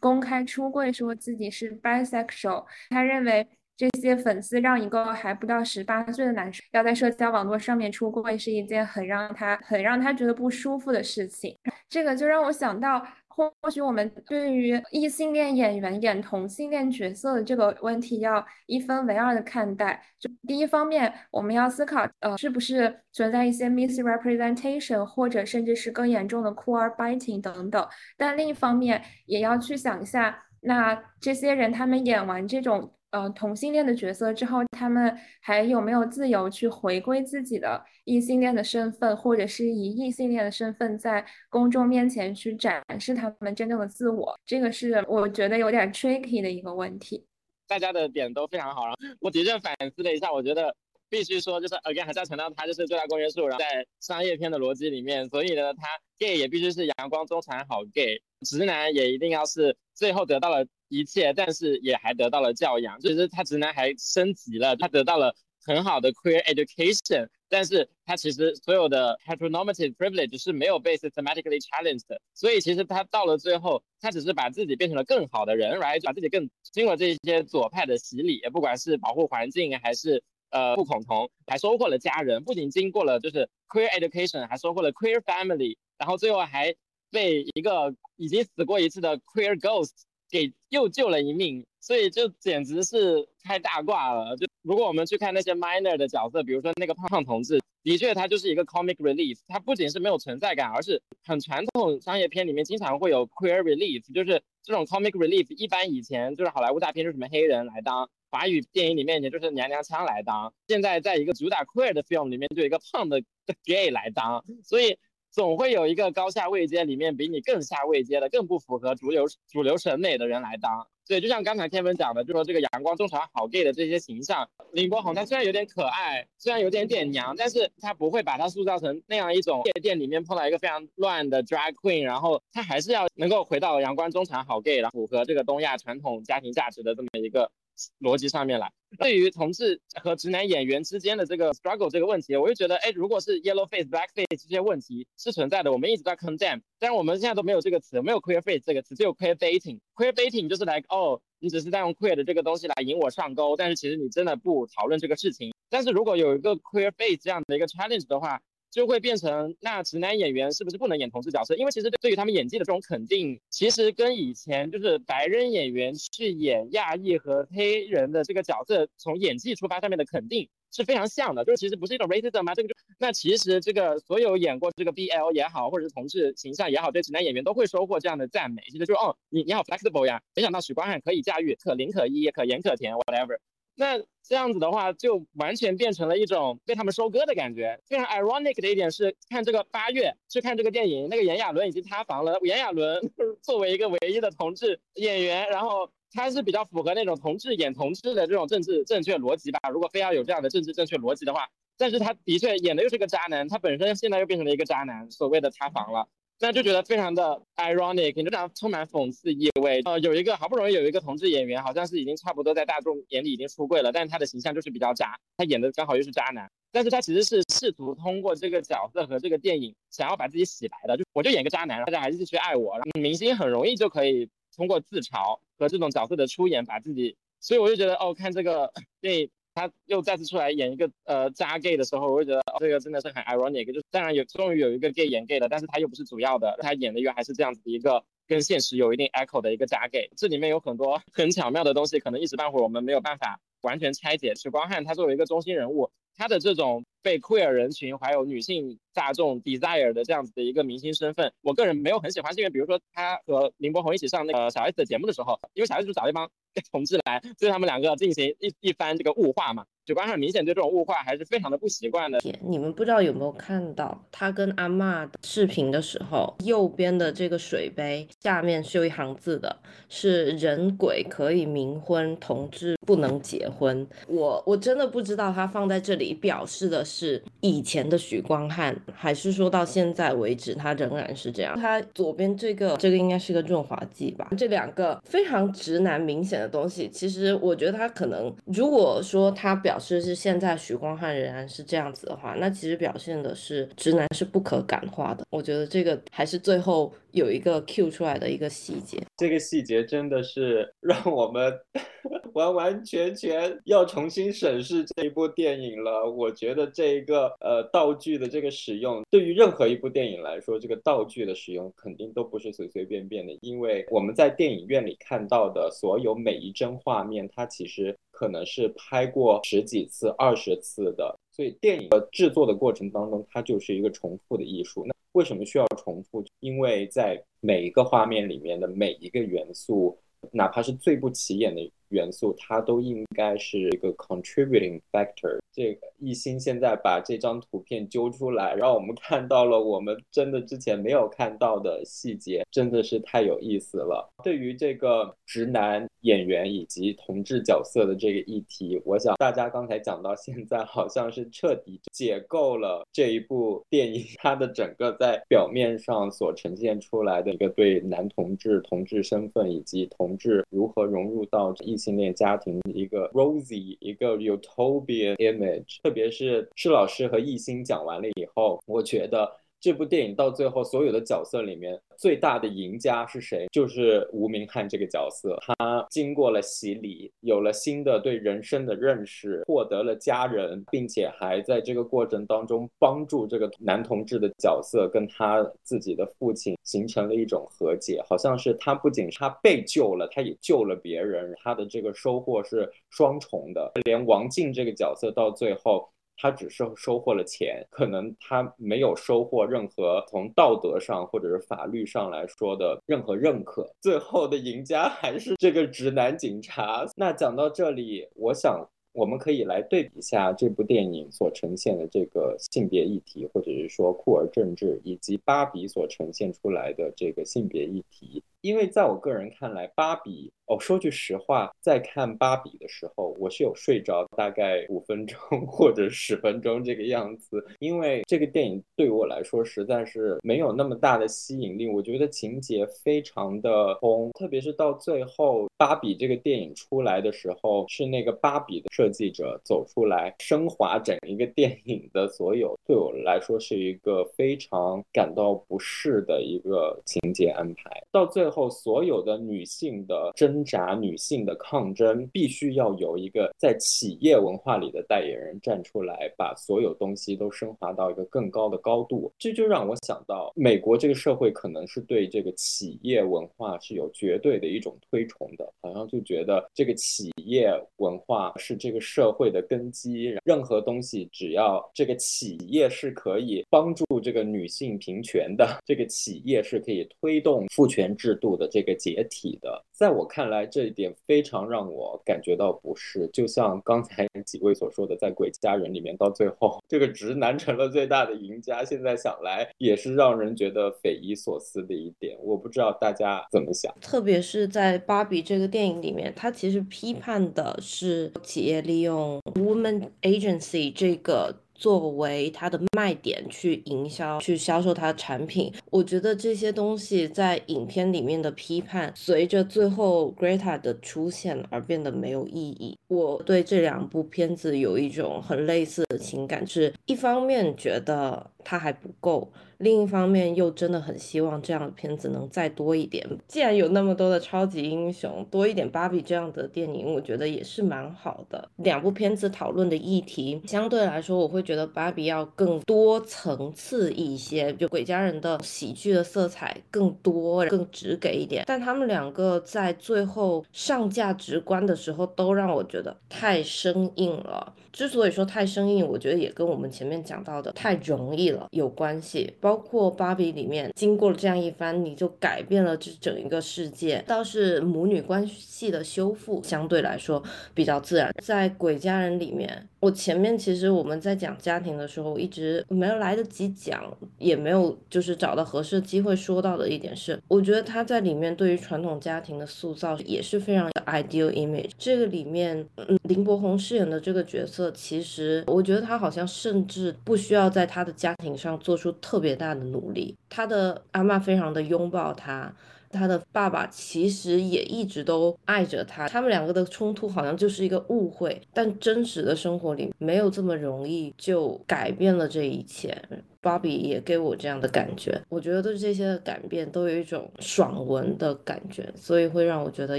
公开出柜，说自己是 bisexual。他认为这些粉丝让一个还不到十八岁的男生要在社交网络上面出柜，是一件很让他很让他觉得不舒服的事情。这个就让我想到。或许我们对于异性恋演员演同性恋角色的这个问题要一分为二的看待。就第一方面，我们要思考，呃，是不是存在一些 misrepresentation，或者甚至是更严重的 queer biting 等等。但另一方面，也要去想一下，那这些人他们演完这种。呃，同性恋的角色之后，他们还有没有自由去回归自己的异性恋的身份，或者是以异性恋的身份在公众面前去展示他们真正的自我？这个是我觉得有点 tricky 的一个问题。大家的点都非常好，然后我的确反思了一下，我觉得必须说，就是 again 还是要强调，它就是最大公约数，然后在商业片的逻辑里面，所以呢，他 gay 也必须是阳光中产好 gay，直男也一定要是最后得到了。一切，但是也还得到了教养，就是他直男还升级了，他得到了很好的 queer education，但是他其实所有的 heteronormative privilege 是没有被 systematically challenged 的，所以其实他到了最后，他只是把自己变成了更好的人，right，把自己更经过这些左派的洗礼，不管是保护环境还是呃不恐同，还收获了家人，不仅经过了就是 queer education，还收获了 queer family，然后最后还被一个已经死过一次的 queer ghost。给又救了一命，所以就简直是开大挂了。就如果我们去看那些 minor 的角色，比如说那个胖胖同志，的确他就是一个 comic relief。他不仅是没有存在感，而是很传统商业片里面经常会有 queer relief，就是这种 comic relief。一般以前就是好莱坞大片，就是什么黑人来当；华语电影里面也就是娘娘腔来当。现在在一个主打 queer 的 film 里面，就一个胖的 gay 来当，所以。总会有一个高下位阶里面比你更下位阶的、更不符合主流主流审美的人来当。对，就像刚才天文讲的，就说这个阳光中产好 gay 的这些形象，林柏宏他虽然有点可爱，虽然有点点娘，但是他不会把他塑造成那样一种夜店里面碰到一个非常乱的 drag queen，然后他还是要能够回到阳光中产好 gay，然后符合这个东亚传统家庭价值的这么一个。逻辑上面来，对于同志和直男演员之间的这个 struggle 这个问题，我就觉得，哎，如果是 yellow face black face 这些问题是存在的，我们一直在 condemn，但是我们现在都没有这个词，没有 queer face 这个词，只有 queer dating。queer dating 就是来，哦，你只是在用 queer 的这个东西来引我上钩，但是其实你真的不讨论这个事情。但是如果有一个 queer face 这样的一个 challenge 的话，就会变成那直男演员是不是不能演同志角色？因为其实对于他们演技的这种肯定，其实跟以前就是白人演员去演亚裔和黑人的这个角色，从演技出发上面的肯定是非常像的。就是其实不是一种 racism 吗？这个就那其实这个所有演过这个 BL 也好，或者是同志形象也好，对直男演员都会收获这样的赞美。其实就是哦，你你好 flexible 呀，没想到许光汉可以驾驭可伶可俐可盐可甜 whatever。那这样子的话，就完全变成了一种被他们收割的感觉。非常 ironic 的一点是，看这个八月去看这个电影，那个炎亚纶已经塌房了。炎亚纶 作为一个唯一的同志演员，然后他是比较符合那种同志演同志的这种政治正确逻辑吧。如果非要有这样的政治正确逻辑的话，但是他的确演的又是个渣男，他本身现在又变成了一个渣男，所谓的塌房了。那就觉得非常的 ironic，非常充满讽刺意味。呃，有一个好不容易有一个同志演员，好像是已经差不多在大众眼里已经出柜了，但是他的形象就是比较渣，他演的刚好又是渣男。但是他其实是试图通过这个角色和这个电影，想要把自己洗白的，就我就演个渣男，大家还是继续爱我。明星很容易就可以通过自嘲和这种角色的出演，把自己，所以我就觉得哦，看这个电影。他又再次出来演一个呃渣 gay 的时候，我就觉得这个真的是很 ironic。就当然有终于有一个 gay 演 gay 的，但是他又不是主要的，他演的又还是这样子的一个跟现实有一定 echo 的一个渣 gay。这里面有很多很巧妙的东西，可能一时半会儿我们没有办法完全拆解。许光汉他作为一个中心人物，他的这种被 queer 人群还有女性大众 desire 的这样子的一个明星身份，我个人没有很喜欢，是因为比如说他和林柏宏一起上那个小 S 的节目的时候，因为小 S 就找了一帮 同志来对他们两个进行一一番这个物化嘛，主观上明显对这种物化还是非常的不习惯的。你们不知道有没有看到他跟阿妈的视频的时候，右边的这个水杯下面是有一行字的，是人鬼可以冥婚，同志不能结婚。我我真的不知道他放在这里表示的是以前的许光汉，还是说到现在为止他仍然是这样。他左边这个这个应该是个润滑剂吧？这两个非常直男明显的东西，其实我觉得他可能如果说他表表示是现在许光汉仍然是这样子的话，那其实表现的是直男是不可感化的。我觉得这个还是最后有一个 Q 出来的一个细节。这个细节真的是 让我们 完完全全要重新审视这一部电影了。我觉得这一个呃道具的这个使用，对于任何一部电影来说，这个道具的使用肯定都不是随随便便的，因为我们在电影院里看到的所有每一帧画面，它其实可能是拍过十几次、二十次的，所以电影的制作的过程当中，它就是一个重复的艺术。那为什么需要重复？因为在每一个画面里面的每一个元素，哪怕是最不起眼的元素，它都应该是一个 contributing factor。这个艺兴现在把这张图片揪出来，让我们看到了我们真的之前没有看到的细节，真的是太有意思了。对于这个直男演员以及同志角色的这个议题，我想大家刚才讲到现在，好像是彻底解构了这一部电影它的整个在表面上所呈现出来的一个对男同志、同志身份以及同志如何融入到异性恋家庭一个 rosy 一个 utopian image。特别是施老师和艺兴讲完了以后，我觉得这部电影到最后所有的角色里面最大的赢家是谁？就是吴明翰这个角色。他经过了洗礼，有了新的对人生的认识，获得了家人，并且还在这个过程当中帮助这个男同志的角色跟他自己的父亲形成了一种和解。好像是他不仅他被救了，他也救了别人，他的这个收获是双重的。连王静这个角色到最后。他只是收获了钱，可能他没有收获任何从道德上或者是法律上来说的任何认可。最后的赢家还是这个直男警察。那讲到这里，我想我们可以来对比一下这部电影所呈现的这个性别议题，或者是说酷儿政治，以及芭比所呈现出来的这个性别议题。因为在我个人看来，芭比哦，说句实话，在看芭比的时候，我是有睡着大概五分钟 或者十分钟这个样子。因为这个电影对我来说实在是没有那么大的吸引力，我觉得情节非常的空，特别是到最后芭比这个电影出来的时候，是那个芭比的设计者走出来升华整一个电影的所有，对我来说是一个非常感到不适的一个情节安排。到最后。所有的女性的真扎、女性的抗争，必须要有一个在企业文化里的代言人站出来，把所有东西都升华到一个更高的高度。这就让我想到，美国这个社会可能是对这个企业文化是有绝对的一种推崇的，好像就觉得这个企业文化是这个社会的根基，任何东西只要这个企业是可以帮助这个女性平权的，这个企业是可以推动父权制。度的这个解体的，在我看看来，这一点非常让我感觉到不适。就像刚才 几位所说的，在《鬼家人》里面，到最后这个直男成了最大的赢家，现在想来也是让人觉得匪夷所思的一点。我不知道大家怎么想。特别是在《芭比》这个电影里面，它其实批判的是企业利用 woman agency 这个。作为它的卖点去营销、去销售它的产品，我觉得这些东西在影片里面的批判，随着最后 Greta 的出现而变得没有意义。我对这两部片子有一种很类似的情感，是一方面觉得它还不够。另一方面，又真的很希望这样的片子能再多一点。既然有那么多的超级英雄，多一点芭比这样的电影，我觉得也是蛮好的。两部片子讨论的议题，相对来说，我会觉得芭比要更多层次一些，就鬼家人的喜剧的色彩更多、更直给一点。但他们两个在最后上价值观的时候，都让我觉得太生硬了。之所以说太生硬，我觉得也跟我们前面讲到的太容易有关系。包括芭比里面经过了这样一番，你就改变了这整一个世界。倒是母女关系的修复相对来说比较自然。在鬼家人里面，我前面其实我们在讲家庭的时候，一直没有来得及讲，也没有就是找到合适机会说到的一点是，我觉得他在里面对于传统家庭的塑造也是非常 ideal image。这个里面，嗯，林柏宏饰演的这个角色，其实我觉得他好像甚至不需要在他的家庭上做出特别大的努力，他的阿妈非常的拥抱他。他的爸爸其实也一直都爱着他，他们两个的冲突好像就是一个误会，但真实的生活里没有这么容易就改变了这一切。芭比也给我这样的感觉，我觉得这些的改变都有一种爽文的感觉，所以会让我觉得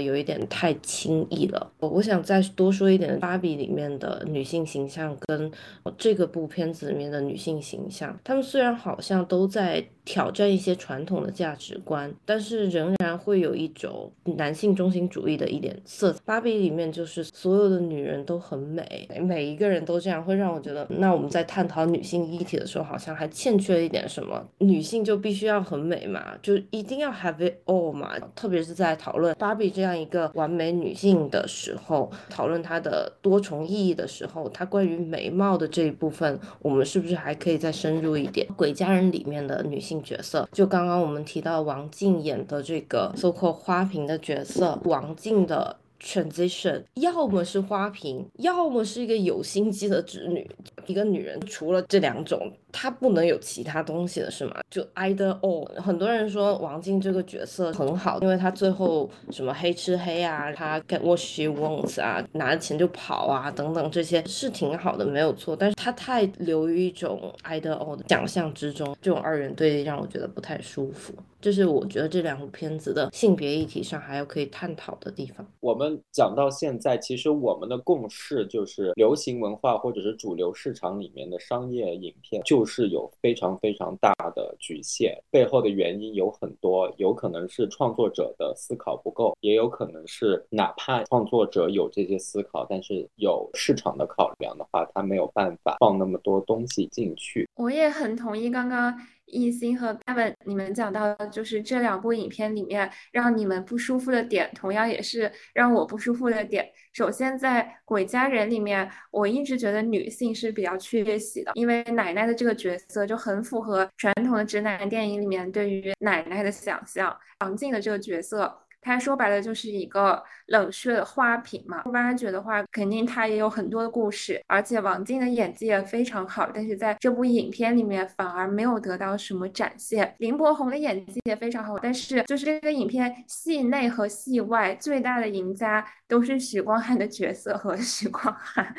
有一点太轻易了。我我想再多说一点，芭比里面的女性形象跟这个部片子里面的女性形象，她们虽然好像都在挑战一些传统的价值观，但是仍然会有一种男性中心主义的一点色彩。芭比里面就是所有的女人都很美，每一个人都这样，会让我觉得，那我们在探讨女性议题的时候，好像还。欠缺一点什么，女性就必须要很美嘛，就一定要 have it all 嘛。特别是在讨论芭比这样一个完美女性的时候，讨论她的多重意义的时候，她关于美貌的这一部分，我们是不是还可以再深入一点？鬼家人里面的女性角色，就刚刚我们提到王静演的这个 so called 花瓶的角色，王静的。transition，要么是花瓶，要么是一个有心机的侄女。一个女人除了这两种，他不能有其他东西了，是吗？就 either or。很多人说王静这个角色很好，因为她最后什么黑吃黑啊，她 get what she wants 啊，拿着钱就跑啊，等等这些是挺好的，没有错。但是她太流于一种 either or 的想象之中，这种二元对立让我觉得不太舒服。这是我觉得这两部片子的性别议题上还有可以探讨的地方。我们讲到现在，其实我们的共识就是，流行文化或者是主流市场里面的商业影片，就是有非常非常大的局限。背后的原因有很多，有可能是创作者的思考不够，也有可能是哪怕创作者有这些思考，但是有市场的考量的话，他没有办法放那么多东西进去。我也很同意刚刚。艺兴和爸爸你们讲到的就是这两部影片里面让你们不舒服的点，同样也是让我不舒服的点。首先，在《鬼家人》里面，我一直觉得女性是比较缺席的，因为奶奶的这个角色就很符合传统的直男电影里面对于奶奶的想象。王静的这个角色。他说白了就是一个冷血的花瓶嘛。挖掘的话，肯定他也有很多的故事，而且王静的演技也非常好，但是在这部影片里面反而没有得到什么展现。林柏宏的演技也非常好，但是就是这个影片戏内和戏外最大的赢家都是许光汉的角色和 许光汉。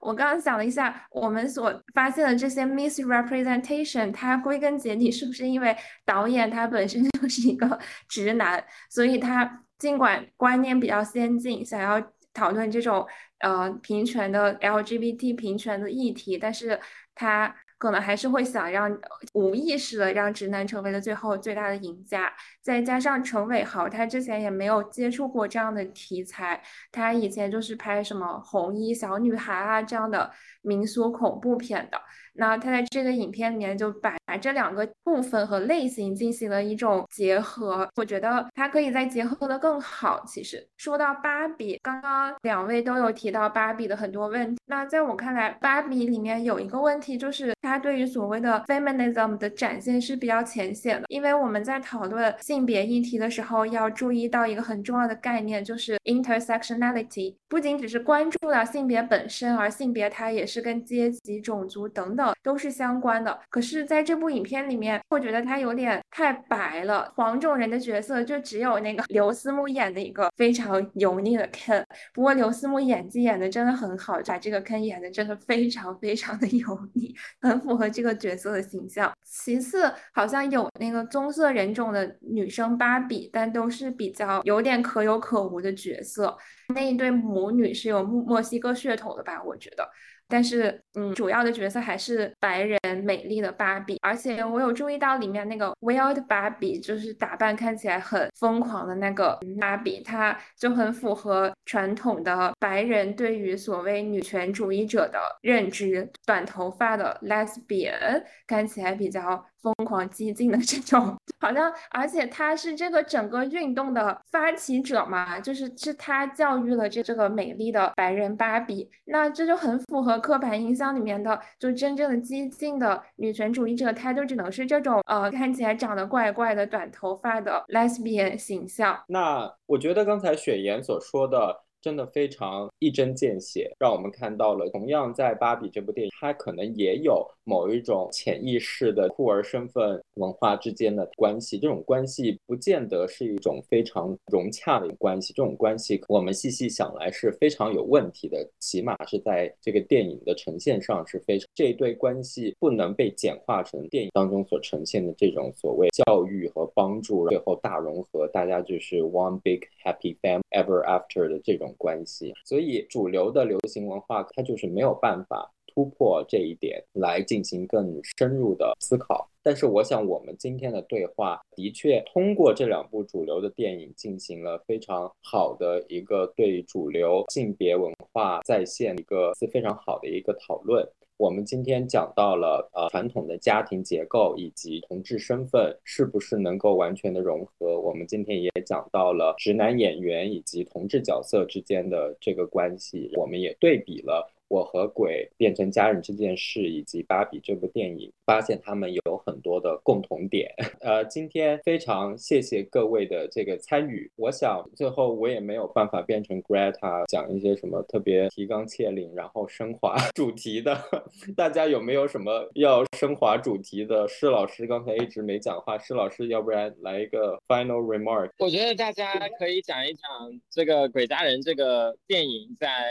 我刚刚想了一下，我们所发现的这些 misrepresentation，它归根结底是不是因为导演他本身 就是一个直男，所以他尽管观念比较先进，想要讨论这种呃平权的 LGBT 平权的议题，但是他。可能还是会想让无意识的让直男成为了最后最大的赢家，再加上陈伟豪，他之前也没有接触过这样的题材，他以前就是拍什么红衣小女孩啊这样的民俗恐怖片的。那他在这个影片里面就把这两个部分和类型进行了一种结合，我觉得他可以再结合的更好。其实说到芭比，刚刚两位都有提到芭比的很多问题。那在我看来，芭比里面有一个问题，就是它对于所谓的 feminism 的展现是比较浅显的。因为我们在讨论性别议题的时候，要注意到一个很重要的概念，就是 intersectionality，不仅只是关注了性别本身，而性别它也是跟阶级、种族等等。都是相关的，可是在这部影片里面，我觉得他有点太白了。黄种人的角色就只有那个 刘思慕演的一个非常油腻的 Ken，不过刘思慕演技演的真的很好，把这个 Ken 演的真的非常非常的油腻，很符合这个角色的形象。其次，好像有那个棕色人种的女生芭比，但都是比较有点可有可无的角色。那一对母女是有墨墨西哥血统的吧？我觉得。但是嗯，主要的角色还是白人美丽的芭比。而且我有注意到里面那个 Wild 芭比，就是打扮看起来很疯狂的那个芭比，她就很符合传统的白人对于所谓女权主义者的认知，短头发的 Lesbian 看起来比较。疯狂激进的这种，好像，而且他是这个整个运动的发起者嘛，就是是他教育了这这个美丽的白人芭比，那这就很符合刻板印象里面的，就真正的激进的女权主义者，她就只能是这种呃看起来长得怪怪的短头发的 lesbian 形象。那我觉得刚才雪岩所说的。真的非常一针见血，让我们看到了同样在《芭比》这部电影，它可能也有某一种潜意识的酷儿身份文化之间的关系。这种关系不见得是一种非常融洽的关系，这种关系我们细细想来是非常有问题的。起码是在这个电影的呈现上是非常这一对关系不能被简化成电影当中所呈现的这种所谓教育和帮助，最后大融合，大家就是 one big happy family ever after 的这种。关系，所以主流的流行文化它就是没有办法突破这一点来进行更深入的思考。但是我想，我们今天的对话的确通过这两部主流的电影进行了非常好的一个对主流性别文化再现一个是非常好的一个讨论。我们今天讲到了呃传统的家庭结构以及同志身份是不是能够完全的融合？我们今天也讲到了直男演员以及同志角色之间的这个关系，我们也对比了。我和鬼变成家人这件事，以及芭比这部电影，发现他们有很多的共同点。呃，今天非常谢谢各位的这个参与。我想最后我也没有办法变成 Greta 讲一些什么特别提纲挈领，然后升华 主题的。大家有没有什么要升华主题的？施老师刚才一直没讲话，施老师要不然来一个 final remark。我觉得大家可以讲一讲这个鬼家人这个电影在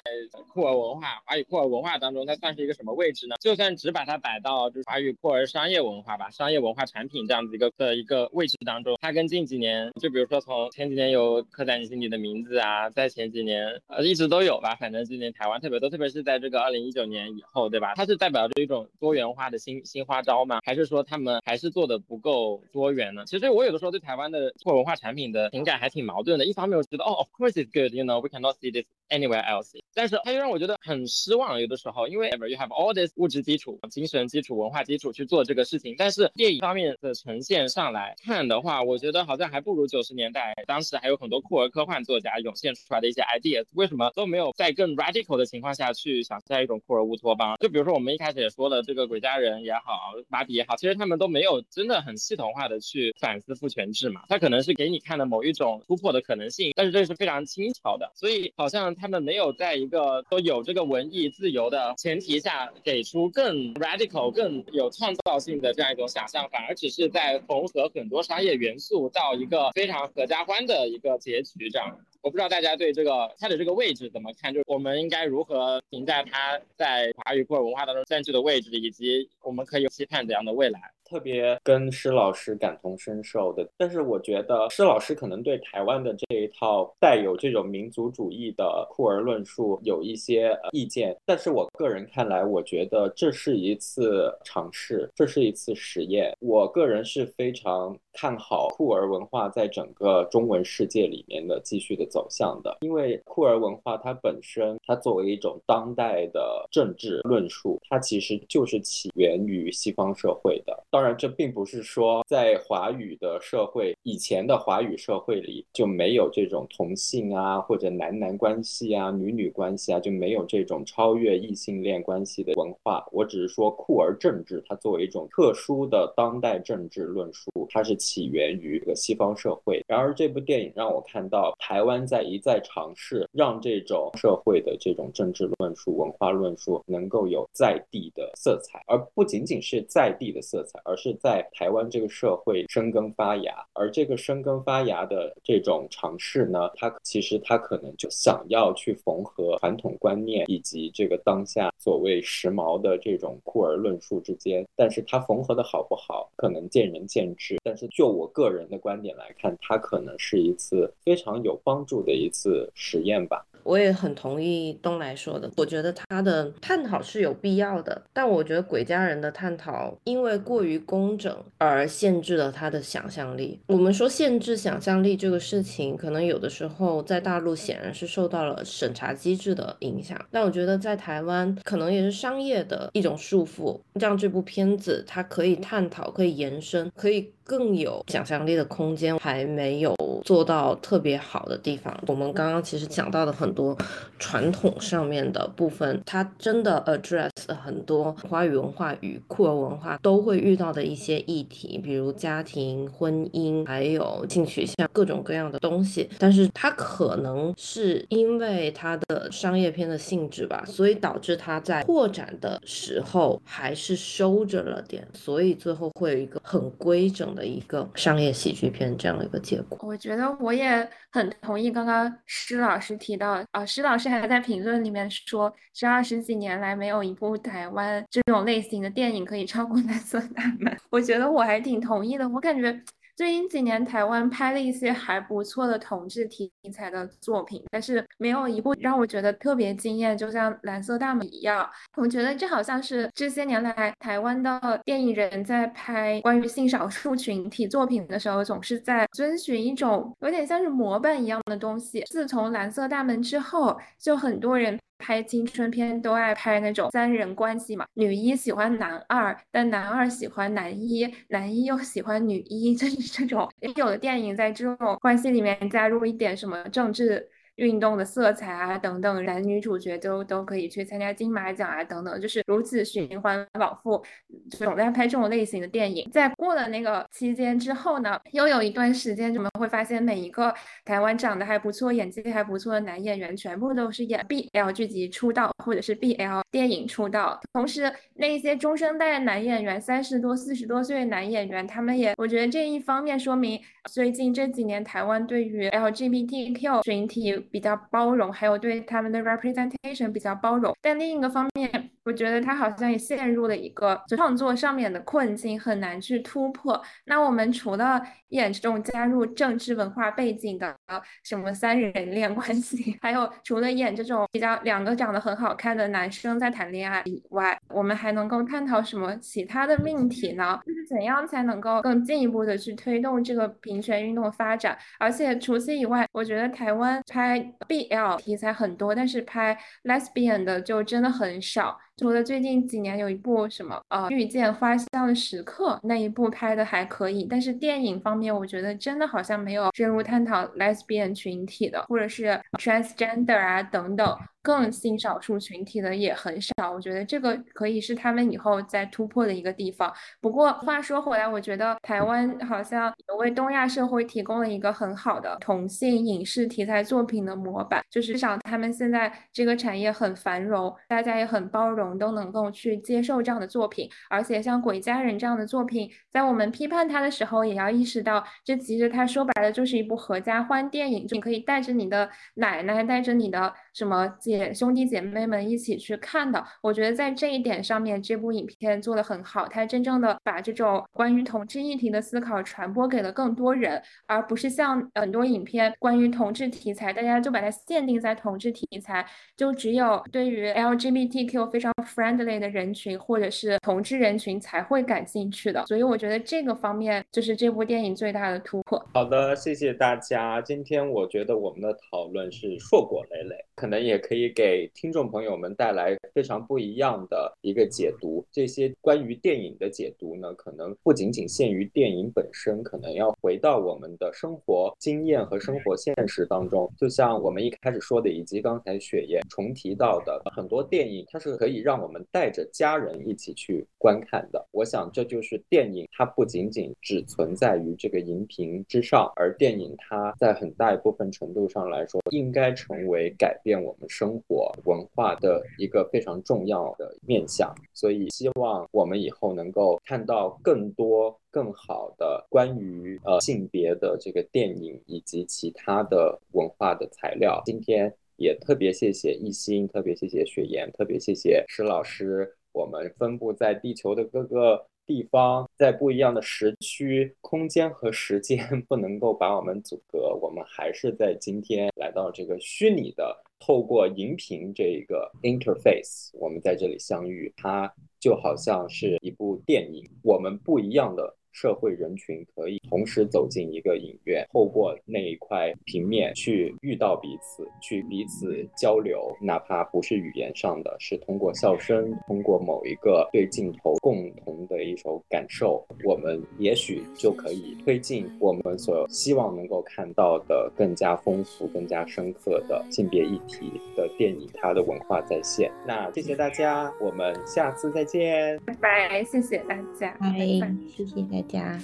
酷儿文化华语。酷儿文化当中，它算是一个什么位置呢？就算只把它摆到就是华语酷儿商业文化吧，商业文化产品这样子一个的一个位置当中，它跟近几年，就比如说从前几年有刻在你心底的名字啊，在前几年呃一直都有吧，反正今年台湾特别多，特别是在这个二零一九年以后，对吧？它是代表着一种多元化的新新花招吗？还是说他们还是做的不够多元呢？其实我有的时候对台湾的酷儿文化产品的情感还挺矛盾的，一方面我觉得哦，of course it's good，you know，we cannot see this anywhere else，但是它又让我觉得很失。望有的时候，因为 ever you have all this 物质基础、精神基础、文化基础去做这个事情，但是电影方面的呈现上来看的话，我觉得好像还不如九十年代，当时还有很多酷儿科幻作家涌现出来的一些 ideas，为什么都没有在更 radical 的情况下去想在一种酷儿乌托邦？就比如说我们一开始也说了，这个鬼家人也好，芭比也好，其实他们都没有真的很系统化的去反思父权制嘛，他可能是给你看的某一种突破的可能性，但是这是非常轻巧的，所以好像他们没有在一个都有这个文艺。自由的前提下，给出更 radical、更有创造性的这样一种想象，反而只是在缝合很多商业元素到一个非常合家欢的一个结局。这样，我不知道大家对这个它的这个位置怎么看？就是我们应该如何评价它在华语酷儿文化当中占据的位置，以及我们可以期盼怎样的未来？特别跟施老师感同身受的，但是我觉得施老师可能对台湾的这一套带有这种民族主义的酷儿论述有一些意见，但是我个人看来，我觉得这是一次尝试，这是一次实验。我个人是非常看好酷儿文化在整个中文世界里面的继续的走向的，因为酷儿文化它本身，它作为一种当代的政治论述，它其实就是起源于西方社会的。当然，这并不是说在华语的社会以前的华语社会里就没有这种同性啊，或者男男关系啊、女女关系啊，就没有这种超越异性恋关系的文化。我只是说酷儿政治，它作为一种特殊的当代政治论述，它是起源于这个西方社会。然而，这部电影让我看到台湾在一再尝试让这种社会的这种政治论述、文化论述能够有在地的色彩，而不仅仅是在地的色彩。而是在台湾这个社会生根发芽，而这个生根发芽的这种尝试呢，它其实它可能就想要去缝合传统观念以及这个当下所谓时髦的这种酷儿论述之间，但是它缝合的好不好，可能见仁见智。但是就我个人的观点来看，它可能是一次非常有帮助的一次实验吧。我也很同意东来说的，我觉得他的探讨是有必要的，但我觉得鬼家人的探讨因为过于工整而限制了他的想象力。我们说限制想象力这个事情，可能有的时候在大陆显然是受到了审查机制的影响，但我觉得在台湾可能也是商业的一种束缚，让这部片子它可以探讨、可以延伸、可以。更有想象力的空间还没有做到特别好的地方。我们刚刚其实讲到的很多传统上面的部分，它真的 address 很多华语文化与酷儿文化都会遇到的一些议题，比如家庭、婚姻，还有性取向各种各样的东西。但是它可能是因为它的商业片的性质吧，所以导致它在扩展的时候还是收着了点，所以最后会有一个很规整的。的一个商业喜剧片这样的一个结果，我觉得我也很同意刚刚施老师提到啊，施老师还在评论里面说，这二十几年来没有一部台湾这种类型的电影可以超过《蓝色大门》，我觉得我还挺同意的，我感觉。最近几年，台湾拍了一些还不错的同志题材的作品，但是没有一部让我觉得特别惊艳，就像《蓝色大门》一样。我觉得这好像是这些年来台湾的电影人在拍关于性少数群体作品的时候，总是在遵循一种有点像是模板一样的东西。自从《蓝色大门》之后，就很多人。拍青春片都爱拍那种三人关系嘛，女一喜欢男二，但男二喜欢男一，男一又喜欢女一，就是这种。有的电影在这种关系里面加入一点什么政治。运动的色彩啊，等等，男女主角都都可以去参加金马奖啊，等等，就是如此循环往复，总在拍这种类型的电影。在过了那个期间之后呢，又有一段时间，我们会发现每一个台湾长得还不错、演技还不错的男演员，全部都是演 BL 剧集出道，或者是 BL 电影出道。同时，那些中生代男演员，三十多、四十多岁的男演员，他们也，我觉得这一方面说明最近这几年台湾对于 LGBTQ 群体。比较包容，还有对他们的 representation 比较包容，但另一个方面，我觉得他好像也陷入了一个创作上面的困境，很难去突破。那我们除了演这种加入政治文化背景的什么三人恋关系，还有除了演这种比较两个长得很好看的男生在谈恋爱以外，我们还能够探讨什么其他的命题呢？就是怎样才能够更进一步的去推动这个平权运动发展？而且除此以外，我觉得台湾拍。BL 题材很多，但是拍 Lesbian 的就真的很少。除了最近几年有一部什么呃遇见花香的时刻那一部拍的还可以，但是电影方面我觉得真的好像没有深入探讨 Lesbian 群体的，或者是 Transgender 啊等等。更性少数群体的也很少，我觉得这个可以是他们以后在突破的一个地方。不过话说回来，我觉得台湾好像也为东亚社会提供了一个很好的同性影视题材作品的模板，就是至少他们现在这个产业很繁荣，大家也很包容，都能够去接受这样的作品。而且像《鬼家人》这样的作品，在我们批判它的时候，也要意识到，这其实它说白了就是一部合家欢电影，就你可以带着你的奶奶，带着你的什么。姐兄弟姐妹们一起去看的，我觉得在这一点上面，这部影片做的很好。它真正的把这种关于同志议题的思考传播给了更多人，而不是像很多影片关于同志题材，大家就把它限定在同志题材，就只有对于 LGBTQ 非常 friendly 的人群或者是同志人群才会感兴趣的。所以我觉得这个方面就是这部电影最大的突破。好的，谢谢大家。今天我觉得我们的讨论是硕果累累，可能也可以。以给听众朋友们带来非常不一样的一个解读。这些关于电影的解读呢，可能不仅仅限于电影本身，可能要回到我们的生活经验和生活现实当中。就像我们一开始说的，以及刚才雪燕重提到的，很多电影它是可以让我们带着家人一起去观看的。我想这就是电影，它不仅仅只存在于这个荧屏之上，而电影它在很大一部分程度上来说，应该成为改变我们生。生活文化的一个非常重要的面向，所以希望我们以后能够看到更多更好的关于呃性别的这个电影以及其他的文化的材料。今天也特别谢谢一心，特别谢谢雪岩，特别谢谢石老师。我们分布在地球的各个地方，在不一样的时区、空间和时间 不能够把我们阻隔，我们还是在今天来到这个虚拟的。透过荧屏这个 interface，我们在这里相遇，它就好像是一部电影，我们不一样的。社会人群可以同时走进一个影院，透过那一块平面去遇到彼此，去彼此交流，哪怕不是语言上的，是通过笑声，通过某一个对镜头共同的一种感受，我们也许就可以推进我们所希望能够看到的更加丰富、更加深刻的性别议题的电影，它的文化再现。那谢谢大家，我们下次再见，拜拜，谢谢大家，拜，谢谢大家。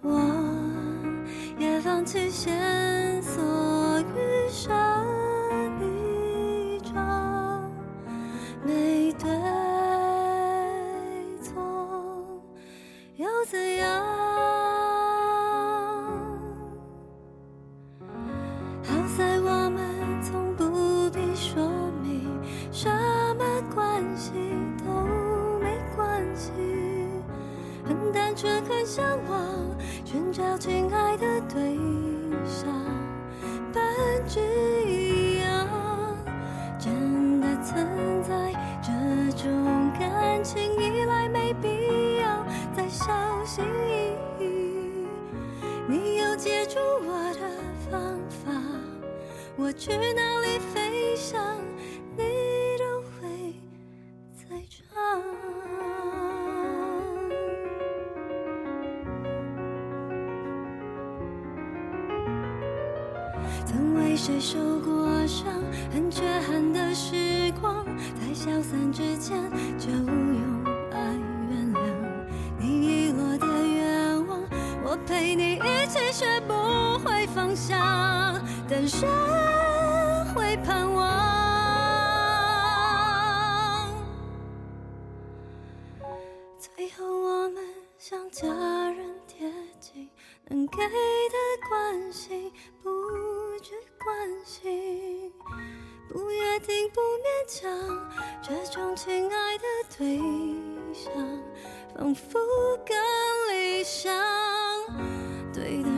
我也放弃线索，遇上一场没对错，又怎样？却，很向往寻找亲爱的对象，本质一样，真的存在这种感情，依赖没必要再小心翼翼。你有接住我的方法，我去哪里飞翔，你都会在场。谁受过伤，很缺憾的时光，在消散之前就用爱原谅你遗落的愿望。我陪你一起，学不会方向，但学会盼望。最后，我们像家人贴近，能给的关心。不。关心，不约定，不勉强，这种亲爱的对象，仿佛更理想。对的